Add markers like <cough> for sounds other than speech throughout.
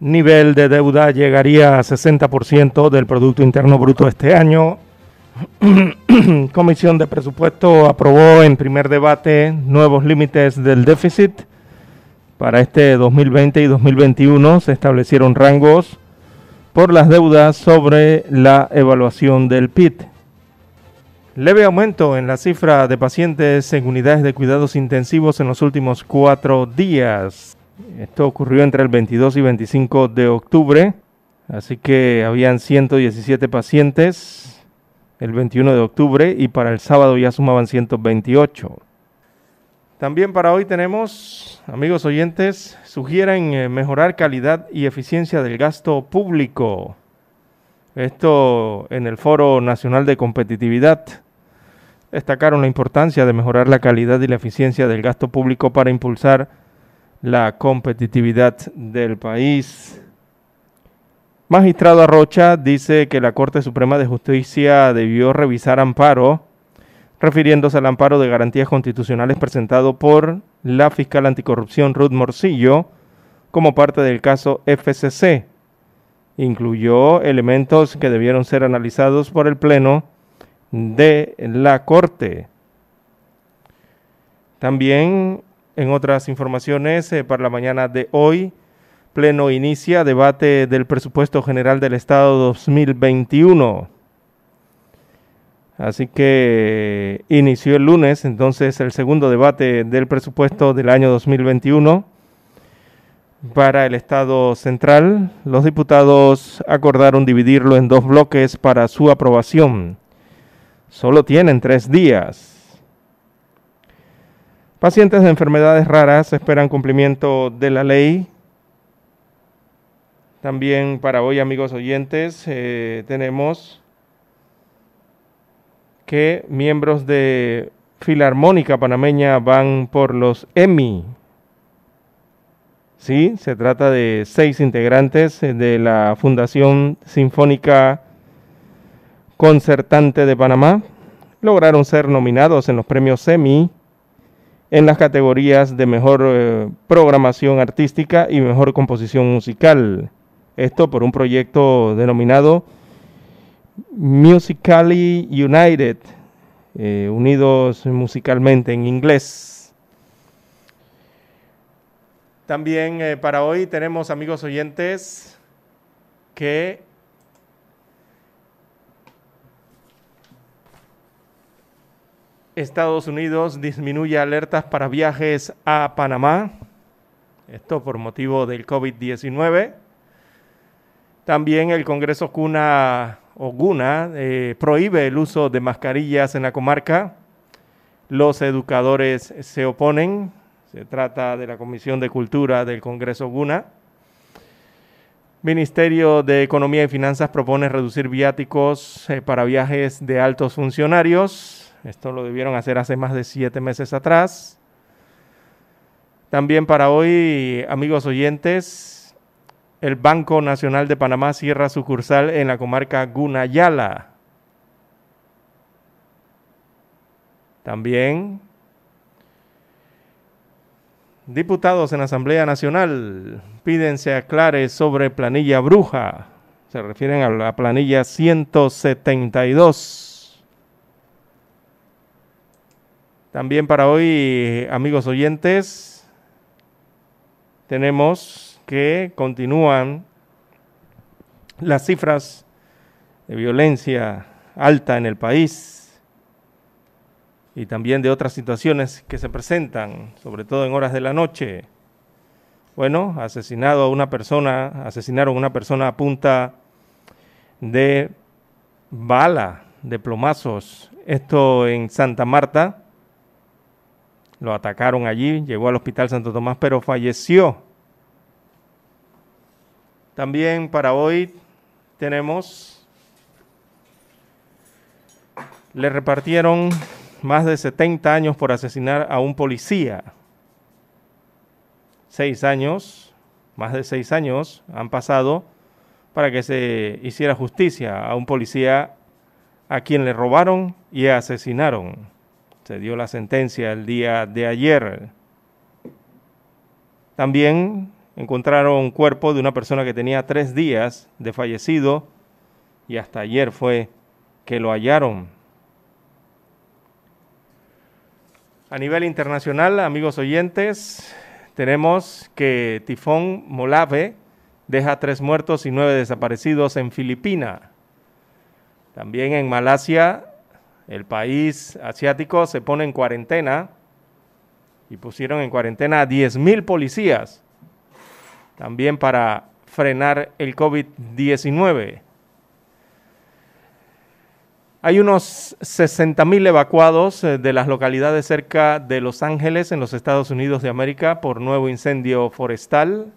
nivel de deuda llegaría a 60% del Producto Interno Bruto este año. <clears throat> Comisión de Presupuesto aprobó en primer debate nuevos límites del déficit. Para este 2020 y 2021 se establecieron rangos por las deudas sobre la evaluación del PIB. Leve aumento en la cifra de pacientes en unidades de cuidados intensivos en los últimos cuatro días. Esto ocurrió entre el 22 y 25 de octubre, así que habían 117 pacientes el 21 de octubre y para el sábado ya sumaban 128. También para hoy tenemos, amigos oyentes, sugieren eh, mejorar calidad y eficiencia del gasto público. Esto en el Foro Nacional de Competitividad. Destacaron la importancia de mejorar la calidad y la eficiencia del gasto público para impulsar la competitividad del país. Magistrado Arrocha dice que la Corte Suprema de Justicia debió revisar amparo, refiriéndose al amparo de garantías constitucionales presentado por la fiscal anticorrupción Ruth Morcillo como parte del caso FCC. Incluyó elementos que debieron ser analizados por el Pleno de la Corte. También en otras informaciones, eh, para la mañana de hoy, Pleno inicia debate del presupuesto general del Estado 2021. Así que inició el lunes entonces el segundo debate del presupuesto del año 2021 para el Estado central. Los diputados acordaron dividirlo en dos bloques para su aprobación. Solo tienen tres días. Pacientes de enfermedades raras esperan cumplimiento de la ley. También para hoy, amigos oyentes, eh, tenemos que miembros de Filarmónica Panameña van por los EMI. Sí, se trata de seis integrantes eh, de la Fundación Sinfónica Concertante de Panamá. Lograron ser nominados en los premios EMI en las categorías de mejor eh, programación artística y mejor composición musical. Esto por un proyecto denominado Musically United, eh, unidos musicalmente en inglés. También eh, para hoy tenemos amigos oyentes que Estados Unidos disminuye alertas para viajes a Panamá. Esto por motivo del COVID-19. También el Congreso Cuna o Guna eh, prohíbe el uso de mascarillas en la comarca. Los educadores se oponen. Se trata de la Comisión de Cultura del Congreso Guna. Ministerio de Economía y Finanzas propone reducir viáticos eh, para viajes de altos funcionarios. Esto lo debieron hacer hace más de siete meses atrás. También para hoy, amigos oyentes, el Banco Nacional de Panamá cierra sucursal en la comarca Gunayala. También diputados en la Asamblea Nacional piden se aclare sobre planilla bruja. Se refieren a la planilla 172. También para hoy, amigos oyentes, tenemos que continúan las cifras de violencia alta en el país y también de otras situaciones que se presentan, sobre todo en horas de la noche. Bueno, asesinado a una persona, asesinaron a una persona a punta de bala, de plomazos. Esto en Santa Marta, lo atacaron allí, llegó al Hospital Santo Tomás, pero falleció. También para hoy tenemos, le repartieron más de 70 años por asesinar a un policía. Seis años, más de seis años han pasado para que se hiciera justicia a un policía a quien le robaron y asesinaron. Se dio la sentencia el día de ayer. También encontraron un cuerpo de una persona que tenía tres días de fallecido y hasta ayer fue que lo hallaron. A nivel internacional, amigos oyentes, tenemos que tifón Molave deja tres muertos y nueve desaparecidos en Filipinas. También en Malasia, el país asiático se pone en cuarentena y pusieron en cuarentena a 10.000 policías, también para frenar el COVID-19. Hay unos 60.000 evacuados eh, de las localidades cerca de Los Ángeles, en los Estados Unidos de América, por nuevo incendio forestal.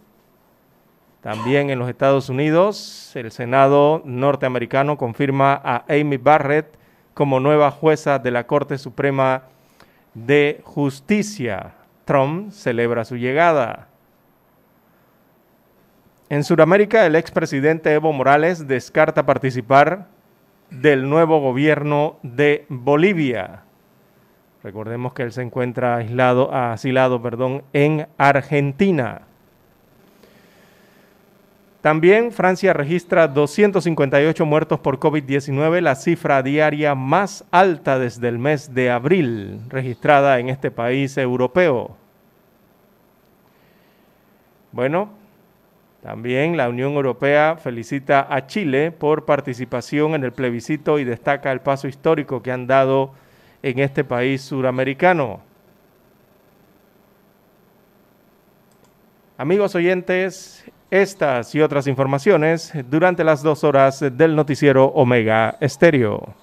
También en los Estados Unidos, el Senado norteamericano confirma a Amy Barrett como nueva jueza de la Corte Suprema de Justicia. Trump celebra su llegada. En Sudamérica, el expresidente Evo Morales descarta participar del nuevo gobierno de Bolivia. Recordemos que él se encuentra aislado, asilado perdón, en Argentina. También Francia registra 258 muertos por COVID-19, la cifra diaria más alta desde el mes de abril registrada en este país europeo. Bueno, también la Unión Europea felicita a Chile por participación en el plebiscito y destaca el paso histórico que han dado en este país suramericano. Amigos oyentes, estas y otras informaciones durante las dos horas del noticiero Omega Estéreo.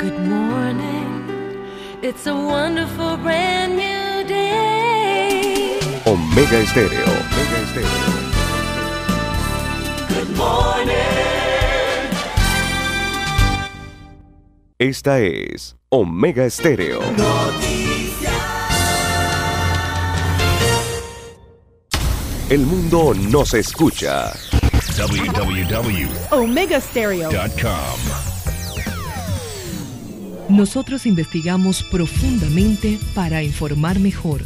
Good morning. It's a wonderful brand new day. Omega Estéreo. Omega Estéreo. Morning. Esta es Omega Estéreo. El mundo nos escucha. omegastereo.com. Nosotros investigamos profundamente para informar mejor.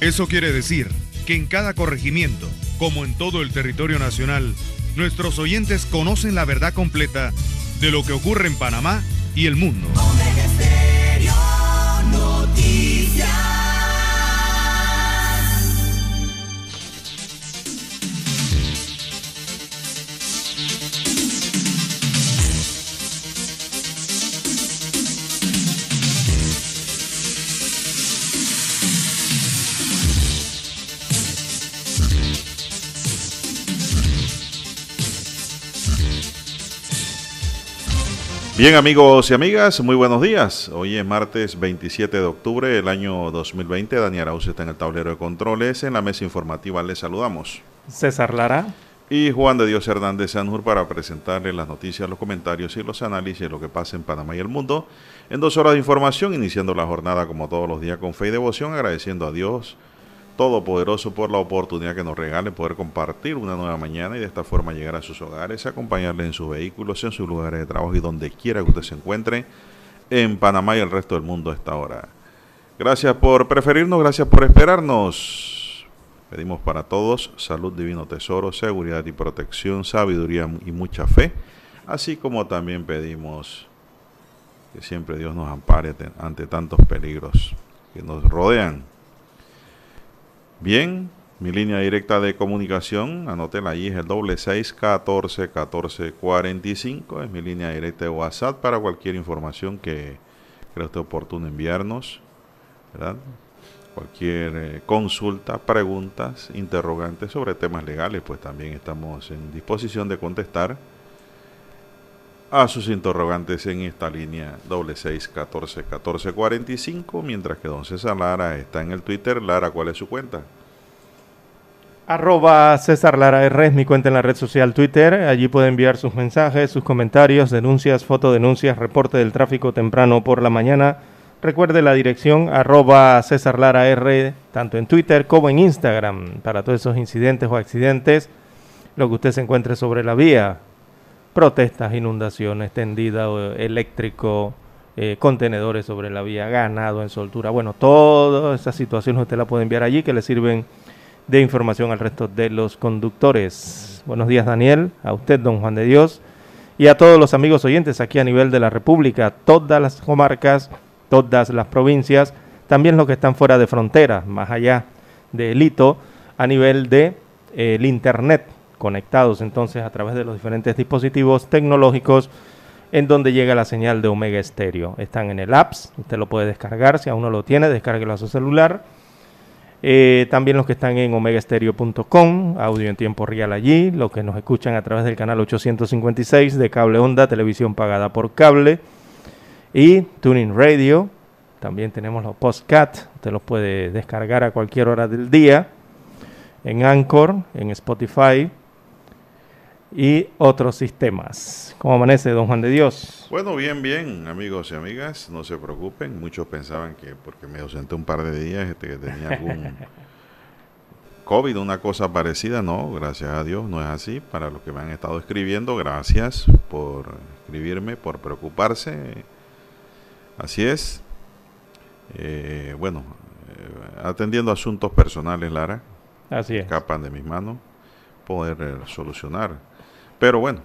Eso quiere decir que en cada corregimiento, como en todo el territorio nacional, nuestros oyentes conocen la verdad completa de lo que ocurre en Panamá y el mundo. Bien amigos y amigas, muy buenos días. Hoy es martes 27 de octubre del año 2020. Daniel Arauz está en el tablero de controles. En la mesa informativa les saludamos. César Lara. Y Juan de Dios Hernández Sanjur para presentarles las noticias, los comentarios y los análisis de lo que pasa en Panamá y el mundo. En dos horas de información, iniciando la jornada como todos los días con fe y devoción, agradeciendo a Dios Todopoderoso por la oportunidad que nos regale poder compartir una nueva mañana y de esta forma llegar a sus hogares, acompañarle en sus vehículos, en sus lugares de trabajo y donde quiera que usted se encuentre en Panamá y el resto del mundo a esta hora. Gracias por preferirnos, gracias por esperarnos. Pedimos para todos salud, divino tesoro, seguridad y protección, sabiduría y mucha fe, así como también pedimos que siempre Dios nos ampare ante tantos peligros que nos rodean Bien, mi línea directa de comunicación, anótela ahí, es el doble seis catorce catorce cuarenta y cinco, es mi línea directa de WhatsApp para cualquier información que crea usted oportuno enviarnos, ¿verdad? Cualquier eh, consulta, preguntas, interrogantes sobre temas legales, pues también estamos en disposición de contestar a sus interrogantes en esta línea doble seis catorce catorce cuarenta y cinco, mientras que don César Lara está en el Twitter. Lara, ¿cuál es su cuenta? Arroba César Lara R es mi cuenta en la red social Twitter. Allí puede enviar sus mensajes, sus comentarios, denuncias, fotodenuncias, reporte del tráfico temprano por la mañana. Recuerde la dirección arroba César Lara R, tanto en Twitter como en Instagram, para todos esos incidentes o accidentes, lo que usted se encuentre sobre la vía protestas, inundaciones, tendido eléctrico, eh, contenedores sobre la vía, ganado en soltura. Bueno, todas esas situaciones usted la puede enviar allí que le sirven de información al resto de los conductores. Buenos días, Daniel, a usted, don Juan de Dios, y a todos los amigos oyentes aquí a nivel de la República, todas las comarcas, todas las provincias, también los que están fuera de frontera, más allá del hito, a nivel de eh, el Internet, conectados entonces a través de los diferentes dispositivos tecnológicos en donde llega la señal de Omega Stereo. Están en el apps, usted lo puede descargar, si aún no lo tiene, descárguelo a su celular. Eh, también los que están en omegastereo.com, audio en tiempo real allí, los que nos escuchan a través del canal 856 de Cable Onda, televisión pagada por cable, y Tuning Radio. También tenemos los postcat, usted los puede descargar a cualquier hora del día en Anchor, en Spotify, y otros sistemas. ¿Cómo amanece, don Juan de Dios? Bueno, bien, bien, amigos y amigas, no se preocupen. Muchos pensaban que porque me ausenté un par de días este, que tenía algún <laughs> COVID, una cosa parecida. No, gracias a Dios, no es así. Para los que me han estado escribiendo, gracias por escribirme, por preocuparse. Así es. Eh, bueno, eh, atendiendo asuntos personales, Lara. Así es. Escapan de mis manos. Poder eh, solucionar pero bueno,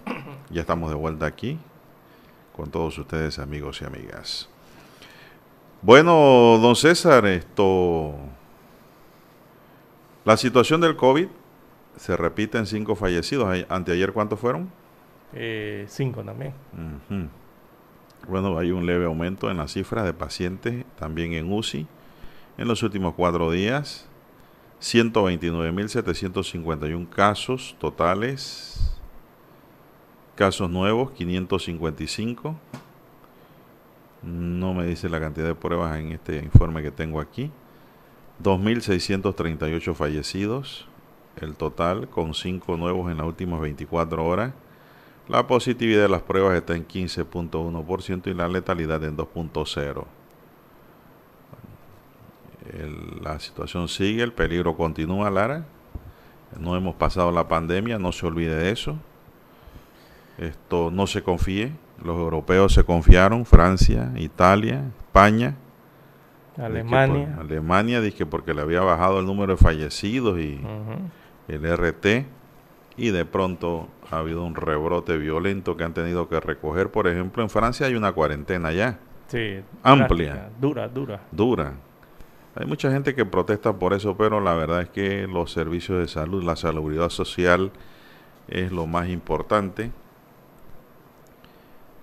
ya estamos de vuelta aquí con todos ustedes, amigos y amigas. Bueno, don César, esto. La situación del COVID se repite en cinco fallecidos. ¿Anteayer cuántos fueron? Eh, cinco también. Bueno, hay un leve aumento en las cifras de pacientes también en UCI. En los últimos cuatro días, 129.751 casos totales Casos nuevos, 555. No me dice la cantidad de pruebas en este informe que tengo aquí. 2.638 fallecidos, el total, con 5 nuevos en las últimas 24 horas. La positividad de las pruebas está en 15.1% y la letalidad en 2.0%. La situación sigue, el peligro continúa, Lara. No hemos pasado la pandemia, no se olvide de eso. Esto no se confíe. Los europeos se confiaron, Francia, Italia, España. Alemania. Alemania, dije porque le había bajado el número de fallecidos y el RT. Y de pronto ha habido un rebrote violento que han tenido que recoger. Por ejemplo, en Francia hay una cuarentena ya. Sí. Amplia. dura, dura. Dura. Hay mucha gente que protesta por eso, pero la verdad es que los servicios de salud, la salubridad social es lo más importante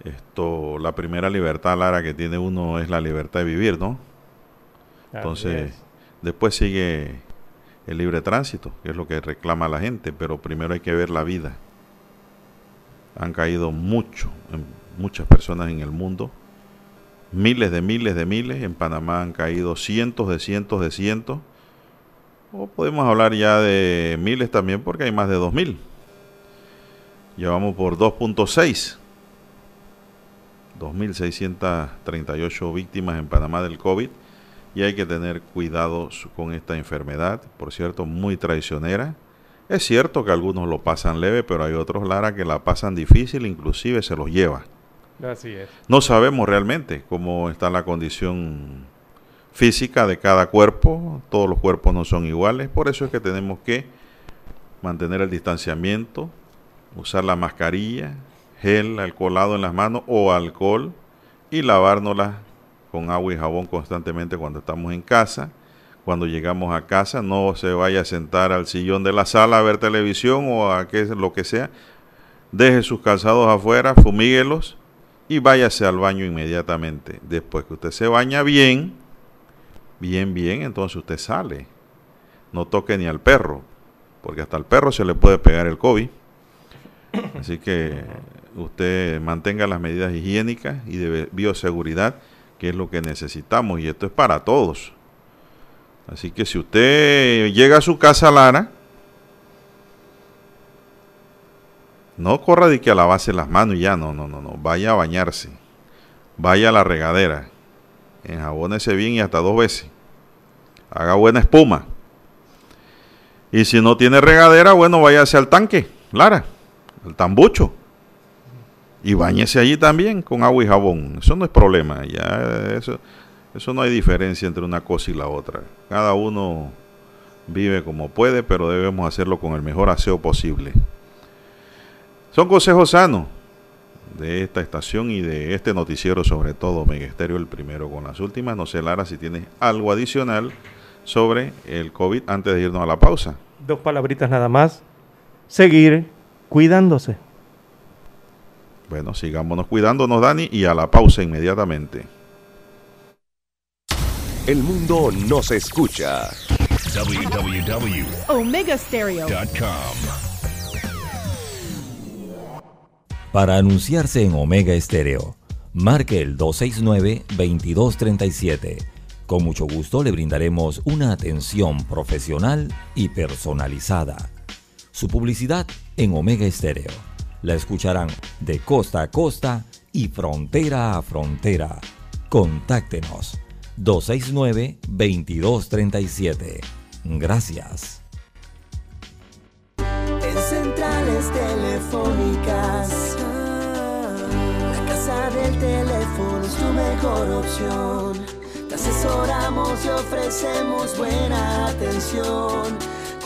esto, la primera libertad, Lara, que tiene uno es la libertad de vivir, ¿no? Entonces, después sigue el libre tránsito, que es lo que reclama la gente, pero primero hay que ver la vida. Han caído mucho, muchas personas en el mundo, miles de miles de miles, en Panamá han caído cientos de cientos de cientos, o podemos hablar ya de miles también porque hay más de dos mil. Llevamos por 2.6 2.638 víctimas en Panamá del COVID y hay que tener cuidado con esta enfermedad, por cierto, muy traicionera. Es cierto que algunos lo pasan leve, pero hay otros, Lara, que la pasan difícil, inclusive se los lleva. Así es. No sabemos realmente cómo está la condición física de cada cuerpo, todos los cuerpos no son iguales, por eso es que tenemos que mantener el distanciamiento, usar la mascarilla, gel alcoholado en las manos o alcohol y lavárnoslas con agua y jabón constantemente cuando estamos en casa. Cuando llegamos a casa, no se vaya a sentar al sillón de la sala a ver televisión o a qué, lo que sea. Deje sus calzados afuera, fumíguelos y váyase al baño inmediatamente. Después que usted se baña bien, bien, bien, entonces usted sale. No toque ni al perro, porque hasta al perro se le puede pegar el COVID. Así que usted mantenga las medidas higiénicas y de bioseguridad, que es lo que necesitamos, y esto es para todos. Así que si usted llega a su casa, Lara, no corra de que a las manos y ya, no, no, no, no, vaya a bañarse, vaya a la regadera, enjabónese bien y hasta dos veces, haga buena espuma. Y si no tiene regadera, bueno, váyase al tanque, Lara, al tambucho Y bañese allí también con agua y jabón. Eso no es problema. Ya eso, eso no hay diferencia entre una cosa y la otra. Cada uno vive como puede, pero debemos hacerlo con el mejor aseo posible. Son consejos sanos de esta estación y de este noticiero, sobre todo Mega Estéreo, el primero con las últimas. No sé, Lara, si tienes algo adicional sobre el COVID antes de irnos a la pausa. Dos palabritas nada más. Seguir cuidándose. Bueno, sigámonos cuidándonos, Dani, y a la pausa inmediatamente. El mundo nos escucha. www.omegastereo.com Para anunciarse en Omega Estéreo, marque el 269-2237. Con mucho gusto le brindaremos una atención profesional y personalizada. Su publicidad en Omega Estéreo. La escucharán de costa a costa y frontera a frontera. Contáctenos 269-2237. Gracias. En centrales telefónicas, la casa del teléfono es tu mejor opción. Te asesoramos y ofrecemos buena atención.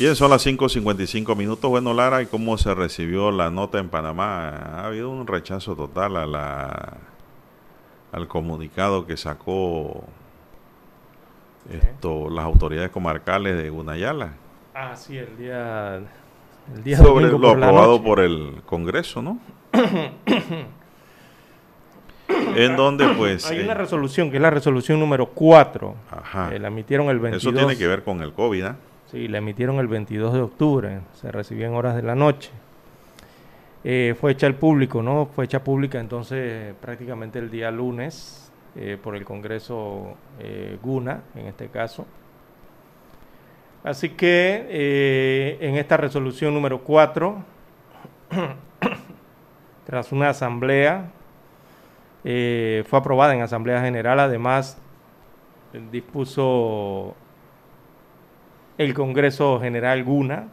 Bien, son las 5.55 minutos. Bueno, Lara, ¿y cómo se recibió la nota en Panamá? Ha habido un rechazo total a la, al comunicado que sacó esto, las autoridades comarcales de Gunayala Ah, sí, el día, el día sobre domingo lo por aprobado por el Congreso, ¿no? <coughs> en donde, pues, Hay eh, una resolución, que es la resolución número 4. Ajá. Eh, la emitieron el 22. eso tiene que ver con el COVID, ¿ah? Sí, la emitieron el 22 de octubre, se recibió en horas de la noche. Eh, fue hecha al público, ¿no? Fue hecha pública entonces prácticamente el día lunes eh, por el Congreso eh, Guna, en este caso. Así que en esta resolución número 4, <coughs> tras una asamblea, fue aprobada en Asamblea General, además dispuso el Congreso General Guna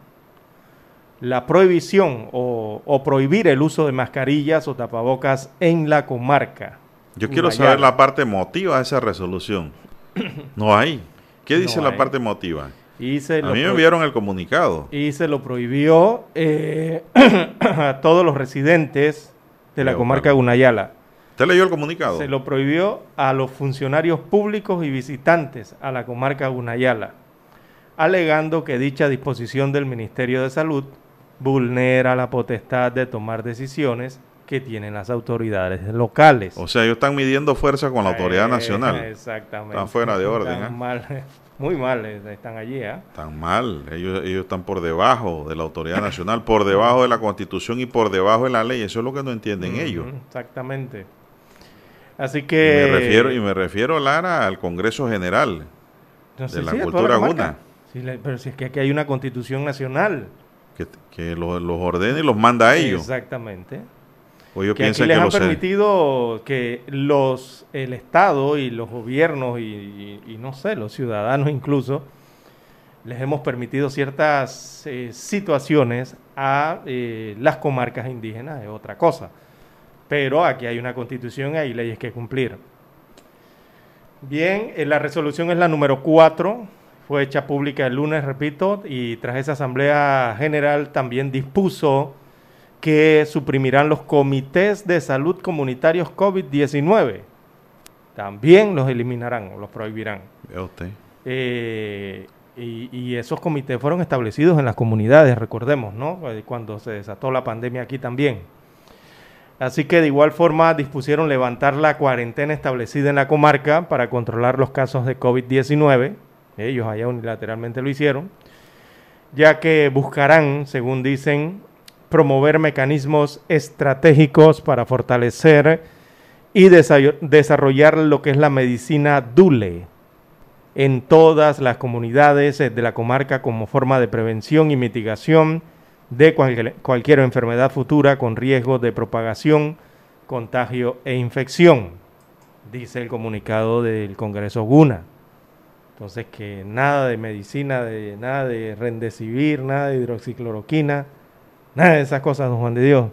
la prohibición o, o prohibir el uso de mascarillas o tapabocas en la comarca. Yo quiero saber la parte emotiva de esa resolución. <clears throat> No hay. ¿Qué No dice la hay. parte emotiva? Y se A lo mí me enviaron el comunicado. y se lo prohibió eh, <clears throat> a todos los residentes de la comarca. Gunayala. ¿Usted leyó el comunicado? Se lo prohibió a los funcionarios públicos y visitantes a la comarca Gunayala, alegando que dicha disposición del Ministerio de Salud vulnera la potestad de tomar decisiones que tienen las autoridades locales. O sea, ellos están midiendo fuerza con la autoridad Eh, nacional. Exactamente. Están fuera de orden, Están ¿eh? mal, <laughs> muy mal eh, están allí. ¿ah? Están mal. Ellos, ellos están por debajo de la autoridad nacional, por debajo de la constitución y por debajo de la ley. Eso es lo que no entienden ellos. Exactamente. Así Y que... me refiero, y me refiero, Lara, al Congreso General No, de la sí, cultura guna. Sí, pero si es que aquí hay una constitución nacional. que, que los, los ordena y los manda a ellos. Exactamente. O ellos que aquí piensan les que han permitido que los el Estado y los gobiernos y, y- y no sé, los ciudadanos incluso, les hemos permitido ciertas eh, situaciones a eh, las comarcas indígenas, es otra cosa. Pero aquí hay una constitución y hay leyes que cumplir. Bien, eh, la resolución es la número 4, fue hecha pública el lunes, repito, y tras esa asamblea general también dispuso que suprimirán los comités de salud comunitarios COVID-19. También los eliminarán o los prohibirán. usted. Eh, y, y, esos comités fueron establecidos en las comunidades, recordemos, ¿no? Eh, cuando se desató la pandemia aquí también. Así que de igual forma dispusieron levantar la cuarentena establecida en la comarca para controlar los casos de COVID-19. Ellos allá unilateralmente lo hicieron, ya que buscarán, según dicen, promover mecanismos estratégicos para fortalecer y desarrollar lo que es la medicina DULE en todas las comunidades de la comarca como forma de prevención y mitigación de cualquier, cualquier enfermedad futura con riesgo de propagación, contagio e infección, dice el comunicado del Congreso GUNA. Entonces que nada de medicina, de, nada de rendecibir, nada de hidroxicloroquina, nada de esas cosas, don Juan de Dios.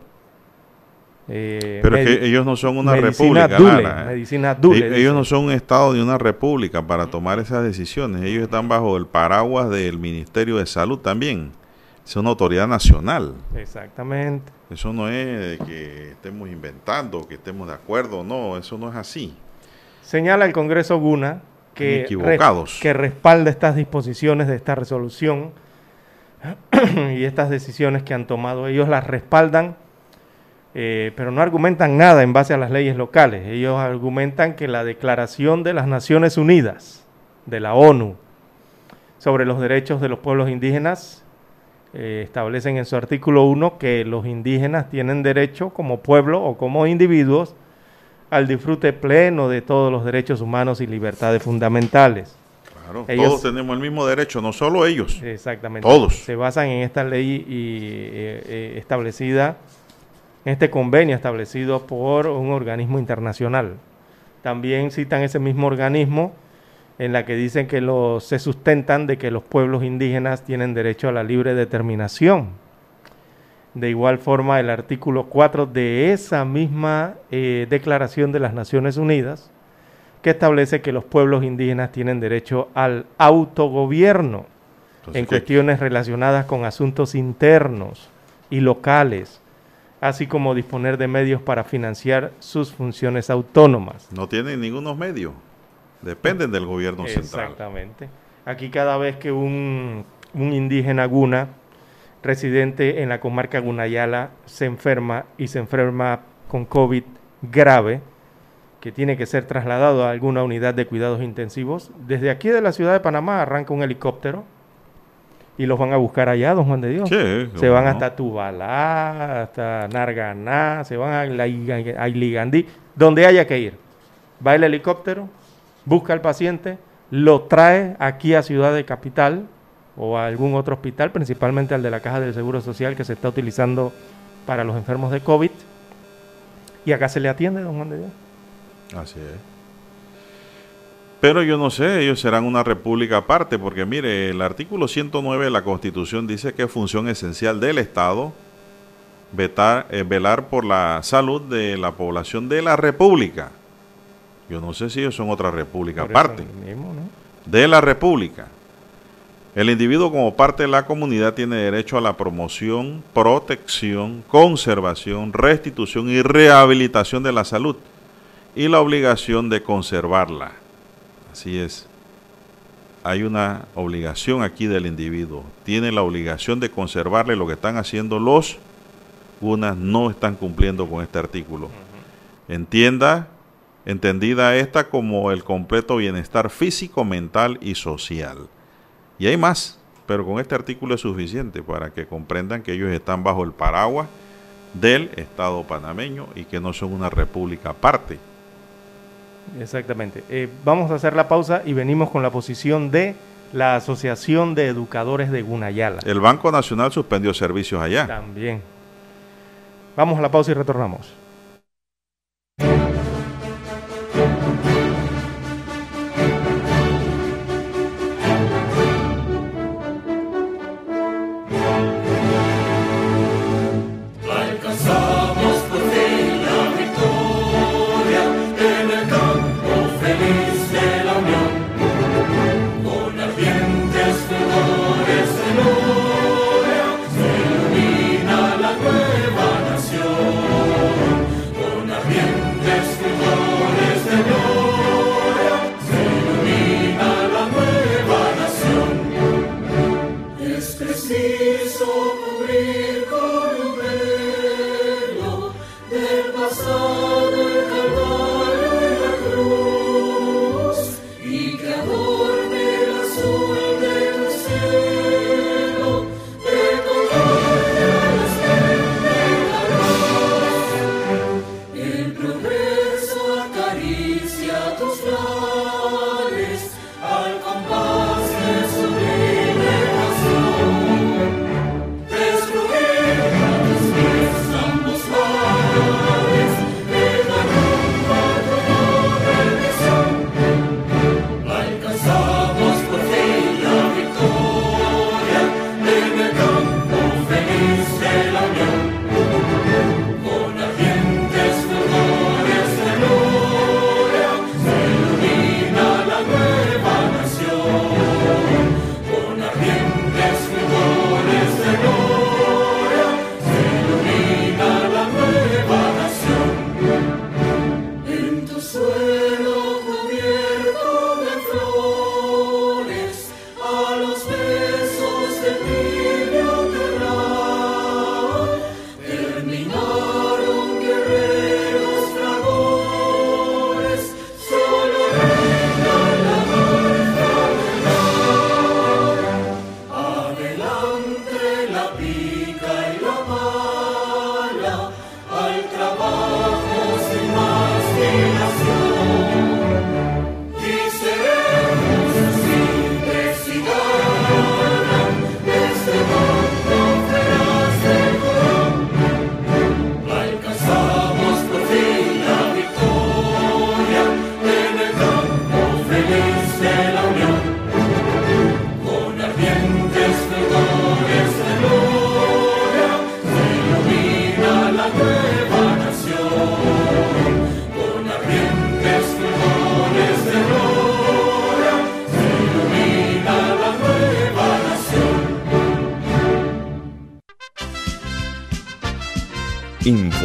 Eh, Pero es que ellos no son una república. Dule, medicina dule, ellos, ellos no son un estado de una república para tomar esas decisiones. Ellos están bajo el paraguas del Ministerio de Salud también. Es una autoridad nacional. Exactamente. Eso no es que estemos inventando, que estemos de acuerdo. No, eso no es así. Señala el Congreso Guna que, que respalda estas disposiciones de esta resolución <clears throat> y estas decisiones que han tomado. Ellos las respaldan, eh, pero no argumentan nada en base a las leyes locales. Ellos argumentan que la Declaración de las Naciones Unidas, de la ONU, sobre los derechos de los pueblos indígenas, eh, establecen en su artículo 1 que los indígenas tienen derecho como pueblo o como individuos al disfrute pleno de todos los derechos humanos y libertades fundamentales. Claro, todos tenemos el mismo derecho, no solo ellos. Exactamente. Todos. Se basan en esta ley y, eh, eh, establecida, en este convenio establecido por un organismo internacional. También citan ese mismo organismo en la que dicen que los, se sustentan de que los pueblos indígenas tienen derecho a la libre determinación de igual forma, el artículo 4 de esa misma eh, Declaración de las Naciones Unidas, que establece que los pueblos indígenas tienen derecho al autogobierno en cuestiones relacionadas con asuntos internos y locales, así como disponer de medios para financiar sus funciones autónomas. No tienen ningunos medios, dependen del gobierno central. Exactamente. Aquí cada vez que un, un indígena guna residente en la comarca Gunayala se enferma y se enferma con COVID grave, que tiene que ser trasladado a alguna unidad de cuidados intensivos. Desde aquí de la ciudad de Panamá arranca un helicóptero y los van a buscar allá, don Juan de Dios. se van hasta Tubalá, hasta Narganá, se van a, a Iligandí, donde haya que ir. Va el helicóptero, busca al paciente, lo trae aquí a Ciudad de Capital, o a algún otro hospital, principalmente al de la Caja del Seguro Social que se está utilizando para los enfermos de COVID. Y acá se le atiende, don Juan de Dios. Así es. Pero yo no sé, ellos serán una república aparte, porque mire, el artículo 109 de la Constitución dice que es función esencial del Estado vetar, eh, velar por la salud de la población de la república. Yo no sé si ellos son otra república aparte. De la república. El individuo como parte de la comunidad tiene derecho a la promoción, protección, conservación, restitución y rehabilitación de la salud y la obligación de conservarla. Así es. Hay una obligación aquí del individuo. Tiene la obligación de conservarle lo que están haciendo los unas no están cumpliendo con este artículo. Entienda, entendida esta como el completo bienestar físico, mental y social. Y hay más, pero con este artículo es suficiente para que comprendan que ellos están bajo el paraguas del Estado panameño y que no son una república aparte. Exactamente. Eh, vamos a hacer la pausa y venimos con la posición de la Asociación de Educadores de Gunayala. El Banco Nacional suspendió servicios allá. También. Vamos a la pausa y retornamos.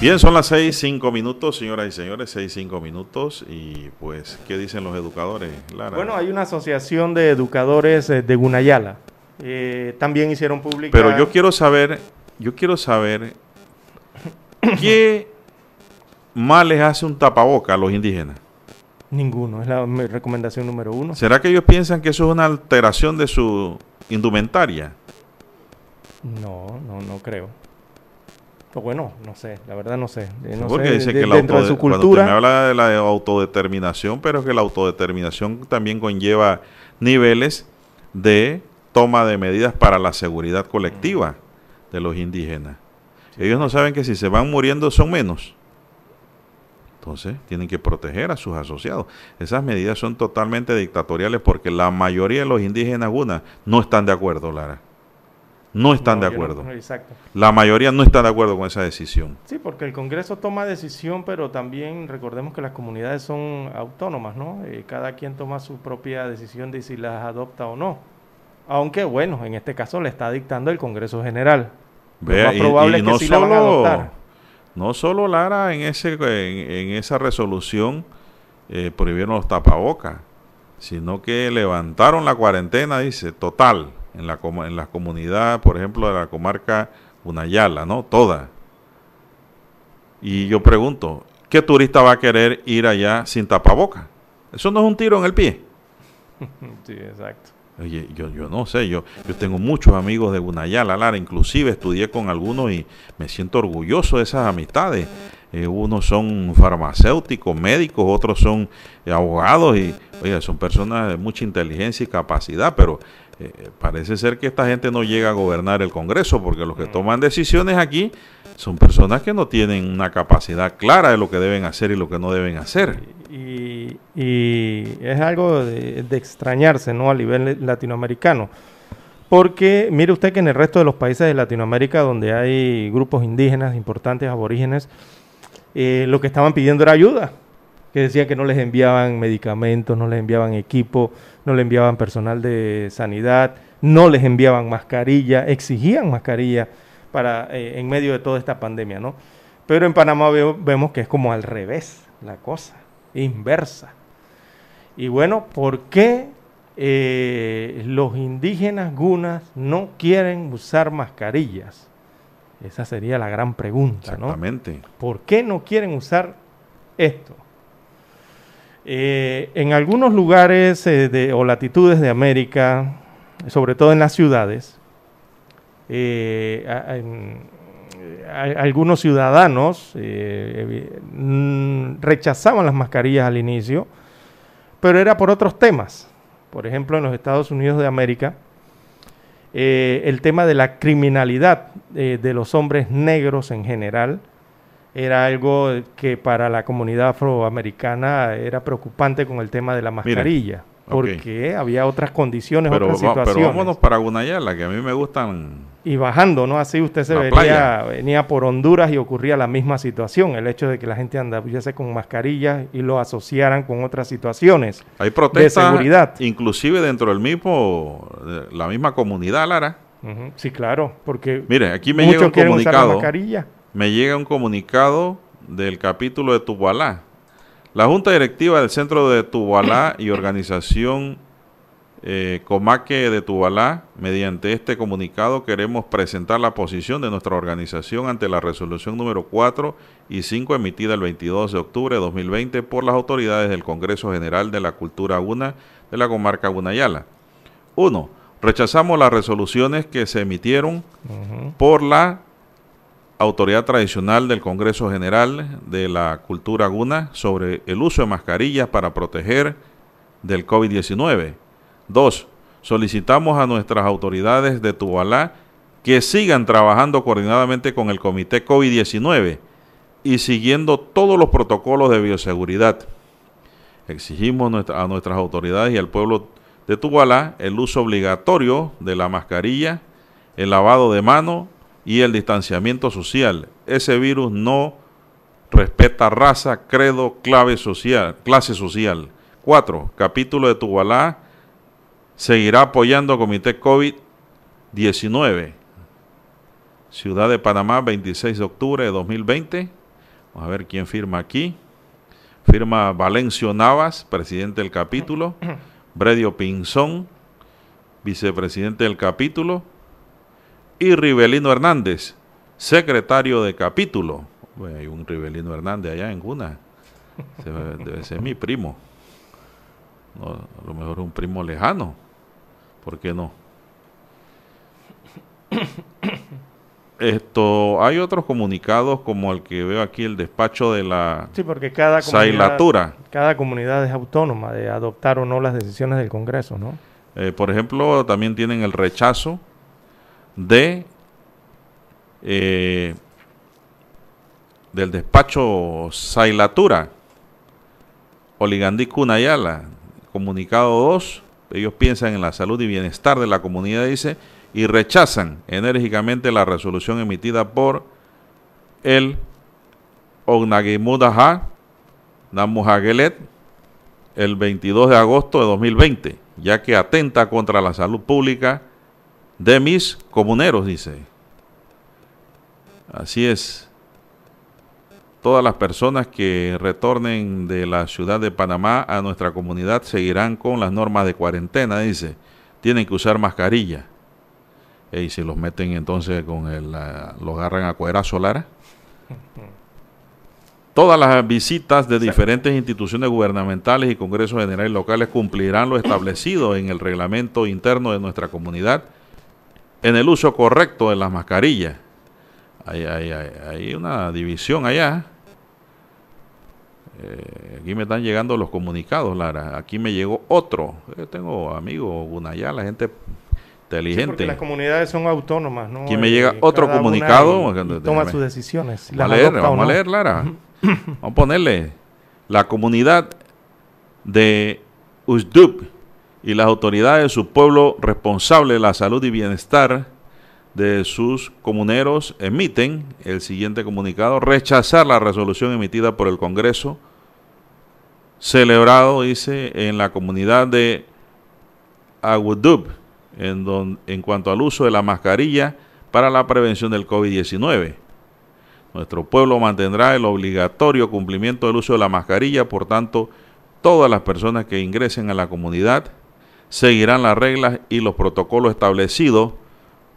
Bien, son las seis, cinco minutos, señoras y señores, seis, cinco minutos. Y pues, ¿qué dicen los educadores, Lara? Bueno, hay una asociación de educadores eh, de Gunayala. Eh, también hicieron pública... Pero yo quiero saber, yo quiero saber, <coughs> ¿qué mal les hace un tapaboca a los indígenas? Ninguno, es la recomendación número uno. ¿Será que ellos piensan que eso es una alteración de su indumentaria? No, no, no creo. O bueno, no sé, la verdad no sé. Eh, no Porque sé, dice de- que la dentro de su usted me cultura... habla de la autodeterminación, pero que la autodeterminación también conlleva niveles de toma de medidas para la seguridad colectiva de los indígenas. Ellos no saben que si se van muriendo son menos. Entonces, tienen que proteger a sus asociados. Esas medidas son totalmente dictatoriales porque la mayoría de los indígenas una no están de acuerdo, Lara. No están No, de no- acuerdo. exacto. La mayoría no está de acuerdo con esa decisión. Sí, porque el Congreso toma decisión, pero también recordemos que las comunidades son autónomas, ¿no? Eh, cada quien toma su propia decisión de si las adopta o no. Aunque, bueno, en este caso le está dictando el Congreso General. Lo Vea, y- probable y es que no sí la van a solo- adoptar. No solo Lara en ese en, en esa resolución eh, prohibieron los tapabocas, sino que levantaron la cuarentena, dice, total, en la, en la comunidad, por ejemplo, de la comarca Unayala, ¿no? Toda. Y yo pregunto, ¿qué turista va a querer ir allá sin tapabocas? Eso no es un tiro en el pie. <laughs> Sí, exacto. Oye, yo, yo no sé, yo, yo tengo muchos amigos de Gunayala, Lara, inclusive estudié con algunos y me siento orgulloso de esas amistades. Eh, unos son farmacéuticos, médicos, otros son abogados y, oye, son personas de mucha inteligencia y capacidad, pero eh, parece ser que esta gente no llega a gobernar el Congreso porque los que toman decisiones aquí son personas que no tienen una capacidad clara de lo que deben hacer y lo que no deben hacer. Y, y es algo de, de extrañarse, ¿no? A nivel latinoamericano. Porque mire usted que en el resto de los países de Latinoamérica donde hay grupos indígenas importantes, aborígenes, eh, lo que estaban pidiendo era ayuda. Que decían que no les enviaban medicamentos, no les enviaban equipo, no les enviaban personal de sanidad, no les enviaban mascarilla, exigían mascarilla para eh, en medio de toda esta pandemia, ¿no? Pero en Panamá veo- vemos que es como al revés la cosa, inversa. Y bueno, ¿por qué eh, los indígenas gunas no quieren usar mascarillas? Esa sería la gran pregunta, ¿no? Exactamente. ¿Por qué no quieren usar esto? Eh, en algunos lugares eh, o latitudes de América, sobre todo en las ciudades, eh, algunos ciudadanos mm, rechazaban las mascarillas al inicio, pero era por otros temas. Por ejemplo, en los Estados Unidos de América, el tema de la criminalidad de los hombres negros en general era algo que para la comunidad afroamericana era preocupante con el tema de la mascarilla, porque había otras condiciones, Pero, otras va- pero situaciones. vámonos para Gunayala, que a mí me gustan Y bajando, ¿no? Así usted se vería, playa. venía por Honduras y ocurría la misma situación, el hecho de que la gente anduviese con mascarillas y lo asociaran con otras situaciones. Hay protestas, seguridad. inclusive dentro del mismo, de la misma comunidad, Lara. Sí, claro, porque Mire, aquí me muchos llega un quieren usar la comunicado. mascarilla. Me llega un comunicado del capítulo de Tubalá. La Junta Directiva del Centro de Tubalá y <coughs> Organización eh, Comaque de Tubalá, mediante este comunicado queremos presentar la posición de nuestra organización ante la resolución número 4 y 5 emitida el 22 de octubre de 2020 por las autoridades del Congreso General de la Cultura UNA de la comarca Gunayala. 1. Rechazamos las resoluciones que se emitieron por la autoridad tradicional del Congreso General de la Cultura Guna sobre el uso de mascarillas para proteger del COVID-19. Dos, solicitamos a nuestras autoridades de Tubalá que sigan trabajando coordinadamente con el Comité COVID-19 y siguiendo todos los protocolos de bioseguridad. Exigimos a nuestras autoridades y al pueblo de Tubalá el uso obligatorio de la mascarilla, el lavado de mano y el distanciamiento social. Ese virus no respeta raza, credo, clave social, clase social. 4. Capítulo de Tubalá seguirá apoyando Comité COVID-19. Ciudad de Panamá, 26 de octubre de 2020. Vamos a ver quién firma aquí. Firma Valencio Navas, presidente del capítulo. <clears throat> Bredio Pinzón, vicepresidente del capítulo. Y Ribelino Hernández, secretario de capítulo. Bueno, hay un Ribelino Hernández allá en Cuna. Debe ser mi primo. a lo mejor un primo lejano. ¿Por qué no? Esto, hay otros comunicados como el que veo aquí, el despacho de la sí, porque cada comunidad, cada comunidad es autónoma de adoptar o no las decisiones del Congreso, ¿no? Eh, por ejemplo, también tienen el rechazo de eh, del despacho Sailatura, Oligandí Cunayala, comunicado 2, ellos piensan en la salud y bienestar de la comunidad, dice, y rechazan enérgicamente la resolución emitida por el Ognagimudaha Namuhagelet el 22 de agosto de 2020, ya que atenta contra la salud pública de mis comuneros, dice. Así es. Todas las personas que retornen de la ciudad de Panamá a nuestra comunidad seguirán con las normas de cuarentena, dice. Tienen que usar mascarilla y si los meten entonces con el, los agarran a cuera solar. <laughs> Todas las visitas de diferentes instituciones gubernamentales y congresos generales locales cumplirán lo establecido en el reglamento interno de nuestra comunidad en el uso correcto de las mascarillas. Hay, hay, hay, una división allá. Eh, aquí me están llegando los comunicados, Lara. Aquí me llegó otro. Yo tengo amigos, Gunayá, la gente inteligente. porque las comunidades son autónomas, ¿no? Aquí me llega otro comunicado. toma sus decisiones. Vamos a leer, vamos a leer, Lara. <clears throat> vamos a ponerle la comunidad de Usdup y las autoridades de su pueblo responsable de la salud y bienestar de sus comuneros emiten el siguiente comunicado, rechazar la resolución emitida por el Congreso, celebrado, dice, en la comunidad de Agudup, en, en cuanto al uso de la mascarilla para la prevención del COVID-19. Nuestro pueblo mantendrá el obligatorio cumplimiento del uso de la mascarilla, por tanto, todas las personas que ingresen a la comunidad seguirán las reglas y los protocolos establecidos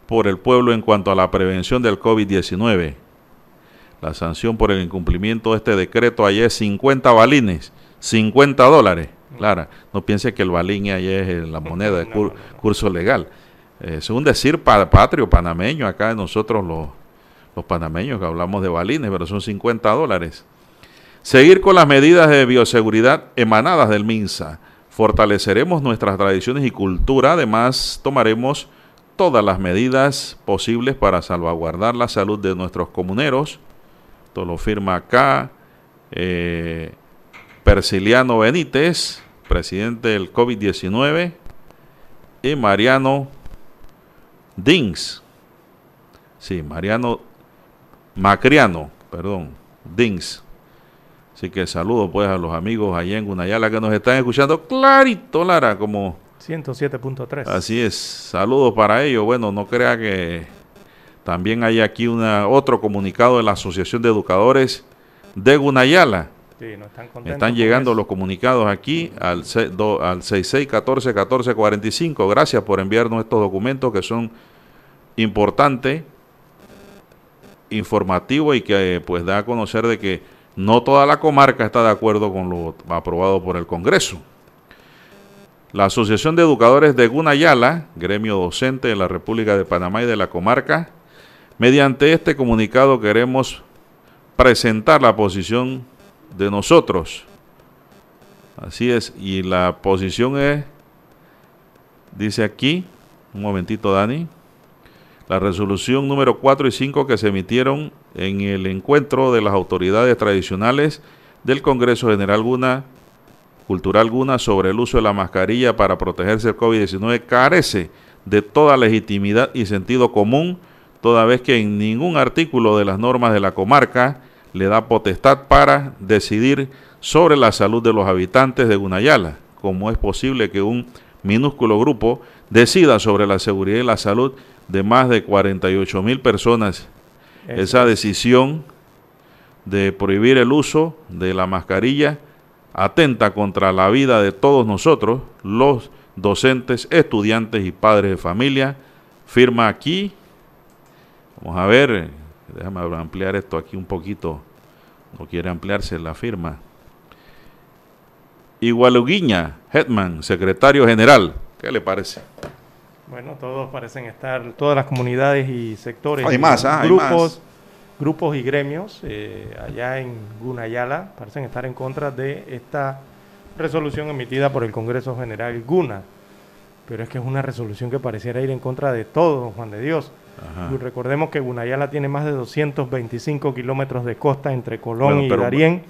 por el pueblo en cuanto a la prevención del COVID-19. La sanción por el incumplimiento de este decreto ayer es 50 balines, 50 dólares. Clara, no piense que el balín ahí es la moneda de <laughs> curso legal. Eh, es un decir patrio, panameño, acá nosotros los, los panameños que hablamos de balines, pero son 50 dólares. Seguir con las medidas de bioseguridad emanadas del MINSA. Fortaleceremos nuestras tradiciones y cultura, además tomaremos todas las medidas posibles para salvaguardar la salud de nuestros comuneros. Esto lo firma acá eh, Persiliano Benítez, presidente del COVID-19, y Mariano Dings. Sí, Mariano Macriano, perdón, Dings. Así que saludo pues a los amigos allá en Gunayala que nos están escuchando clarito, Lara, como 107.3. Así es, saludos para ellos. Bueno, no crea que también hay aquí una, otro comunicado de la Asociación de Educadores de Gunayala están, llegando los comunicados aquí al, al 6614-1445. Gracias por enviarnos estos documentos que son importantes, informativos y que pues da a conocer de que no toda la comarca está de acuerdo con lo aprobado por el Congreso. La Asociación de Educadores de Gunayala, gremio docente de la República de Panamá y de la comarca, mediante este comunicado queremos presentar la posición de nosotros. Así es, y la posición es, dice aquí, un momentito Dani, La resolución número 4 y 5 que se emitieron en el encuentro de las autoridades tradicionales del Congreso General Guna, Cultural Guna sobre el uso de la mascarilla para protegerse del COVID-19 carece de toda legitimidad y sentido común, toda vez que en ningún artículo de las normas de la comarca le da potestad para decidir sobre la salud de los habitantes de Gunayala. ¿Cómo es posible que un minúsculo grupo decida sobre la seguridad y la salud de más de 48 mil personas? Esa decisión de prohibir el uso de la mascarilla atenta contra la vida de todos nosotros, los docentes, estudiantes y padres de familia. Firma aquí. Vamos a ver, déjame ampliar esto aquí un poquito. No quiere ampliarse la firma. Igualuguiña, Hetman, secretario general. ¿Qué le parece? Bueno, todos parecen estar, todas las comunidades y sectores, hay más, ¿ah? grupos, grupos y gremios eh, allá en Gunayala parecen estar en contra de esta resolución emitida por el Congreso General Guna. Pero es que es una resolución que pareciera ir en contra de todo, Juan de Dios. Y recordemos que Gunayala tiene más de 225 kilómetros de costa entre Colón y Darién.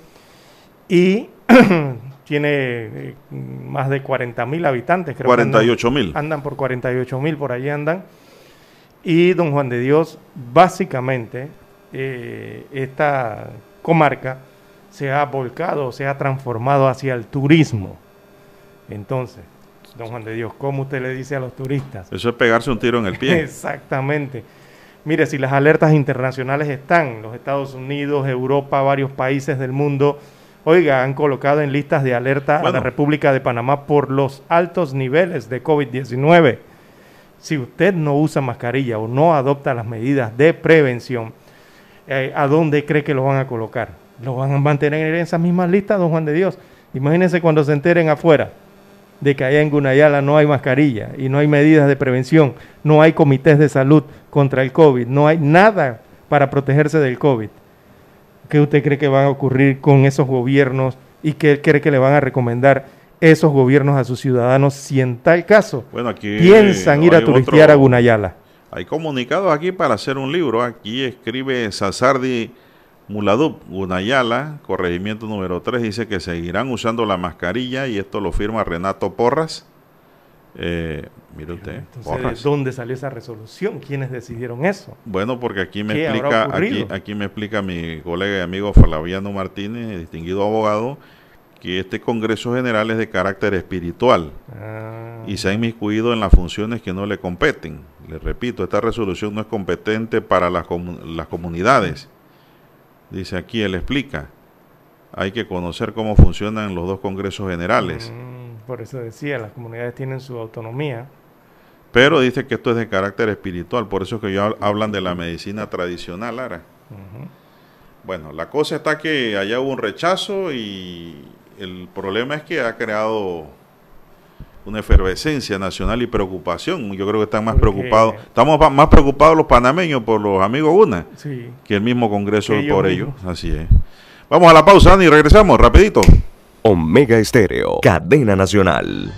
Y <clears throat> tiene eh, más de 40 mil habitantes, creo. 48 mil. Andan, por 48 mil, por ahí andan. Y don Juan de Dios, básicamente, eh, esta comarca se ha volcado, se ha transformado hacia el turismo. Entonces, don Juan de Dios, ¿cómo usted le dice a los turistas? Eso es pegarse un tiro en el pie. <laughs> Exactamente. Mire, si las alertas internacionales están, los Estados Unidos, Europa, varios países del mundo, oiga, han colocado en listas de alerta a la República de Panamá por los altos niveles de COVID-19. Si usted no usa mascarilla o no adopta las medidas de prevención, eh, ¿a dónde cree que lo van a colocar? lo van a mantener en esas mismas listas, don Juan de Dios. Imagínense cuando se enteren afuera de que allá en Gunayala no hay mascarilla y no hay medidas de prevención, no hay comités de salud contra el COVID, no hay nada para protegerse del COVID. ¿Qué usted cree que va a ocurrir con esos gobiernos y qué cree que le van a recomendar esos gobiernos a sus ciudadanos si en tal caso piensan ir a turistear a Gunayala? Hay comunicados aquí para hacer un libro. Aquí escribe Sazardi Muladub, Gunayala, corregimiento número 3, dice que seguirán usando la mascarilla y esto lo firma Renato Porras. Eh, mire usted. Entonces, ¿de dónde salió esa resolución? ¿Quiénes decidieron eso? Bueno, porque aquí me explica, aquí, aquí, me explica mi colega y amigo Flaviano Martínez, distinguido abogado, que este Congreso General es de carácter espiritual ah. y se ha inmiscuido en las funciones que no le competen. Le repito, esta resolución no es competente para las, las comunidades Dice aquí, él explica. Hay que conocer cómo funcionan los dos congresos generales. Mm, por eso decía, las comunidades tienen su autonomía. Pero dice que esto es de carácter espiritual, por eso que ellos hablan de la medicina tradicional, Lara. Bueno, la cosa está que allá hubo un rechazo y el problema es que ha creado una efervescencia nacional y preocupación. Yo creo que están más preocupados, estamos más preocupados los panameños por los amigos UNA que el mismo Congreso por ellos. Así es. Vamos a la pausa y regresamos rapidito. Omega Estéreo, cadena nacional.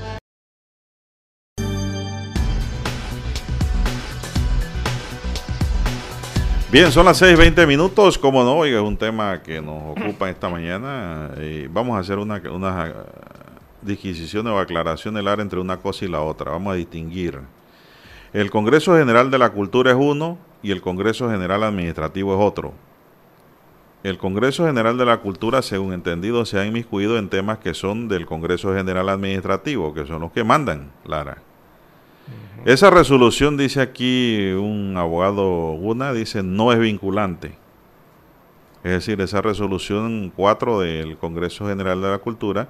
Bien, son las 6:20 minutos. Como no, oiga, es un tema que nos ocupa esta mañana. Vamos a hacer una, una disquisición o aclaración del área entre una cosa y la otra. Vamos a distinguir. El Congreso General de la Cultura es uno y el Congreso General Administrativo es otro. El Congreso General de la Cultura, según entendido, se ha inmiscuido en temas que son del Congreso General Administrativo, que son los que mandan, Lara. Esa resolución, dice aquí un abogado Guna, dice no es vinculante. Es decir, esa resolución 4 del Congreso General de la Cultura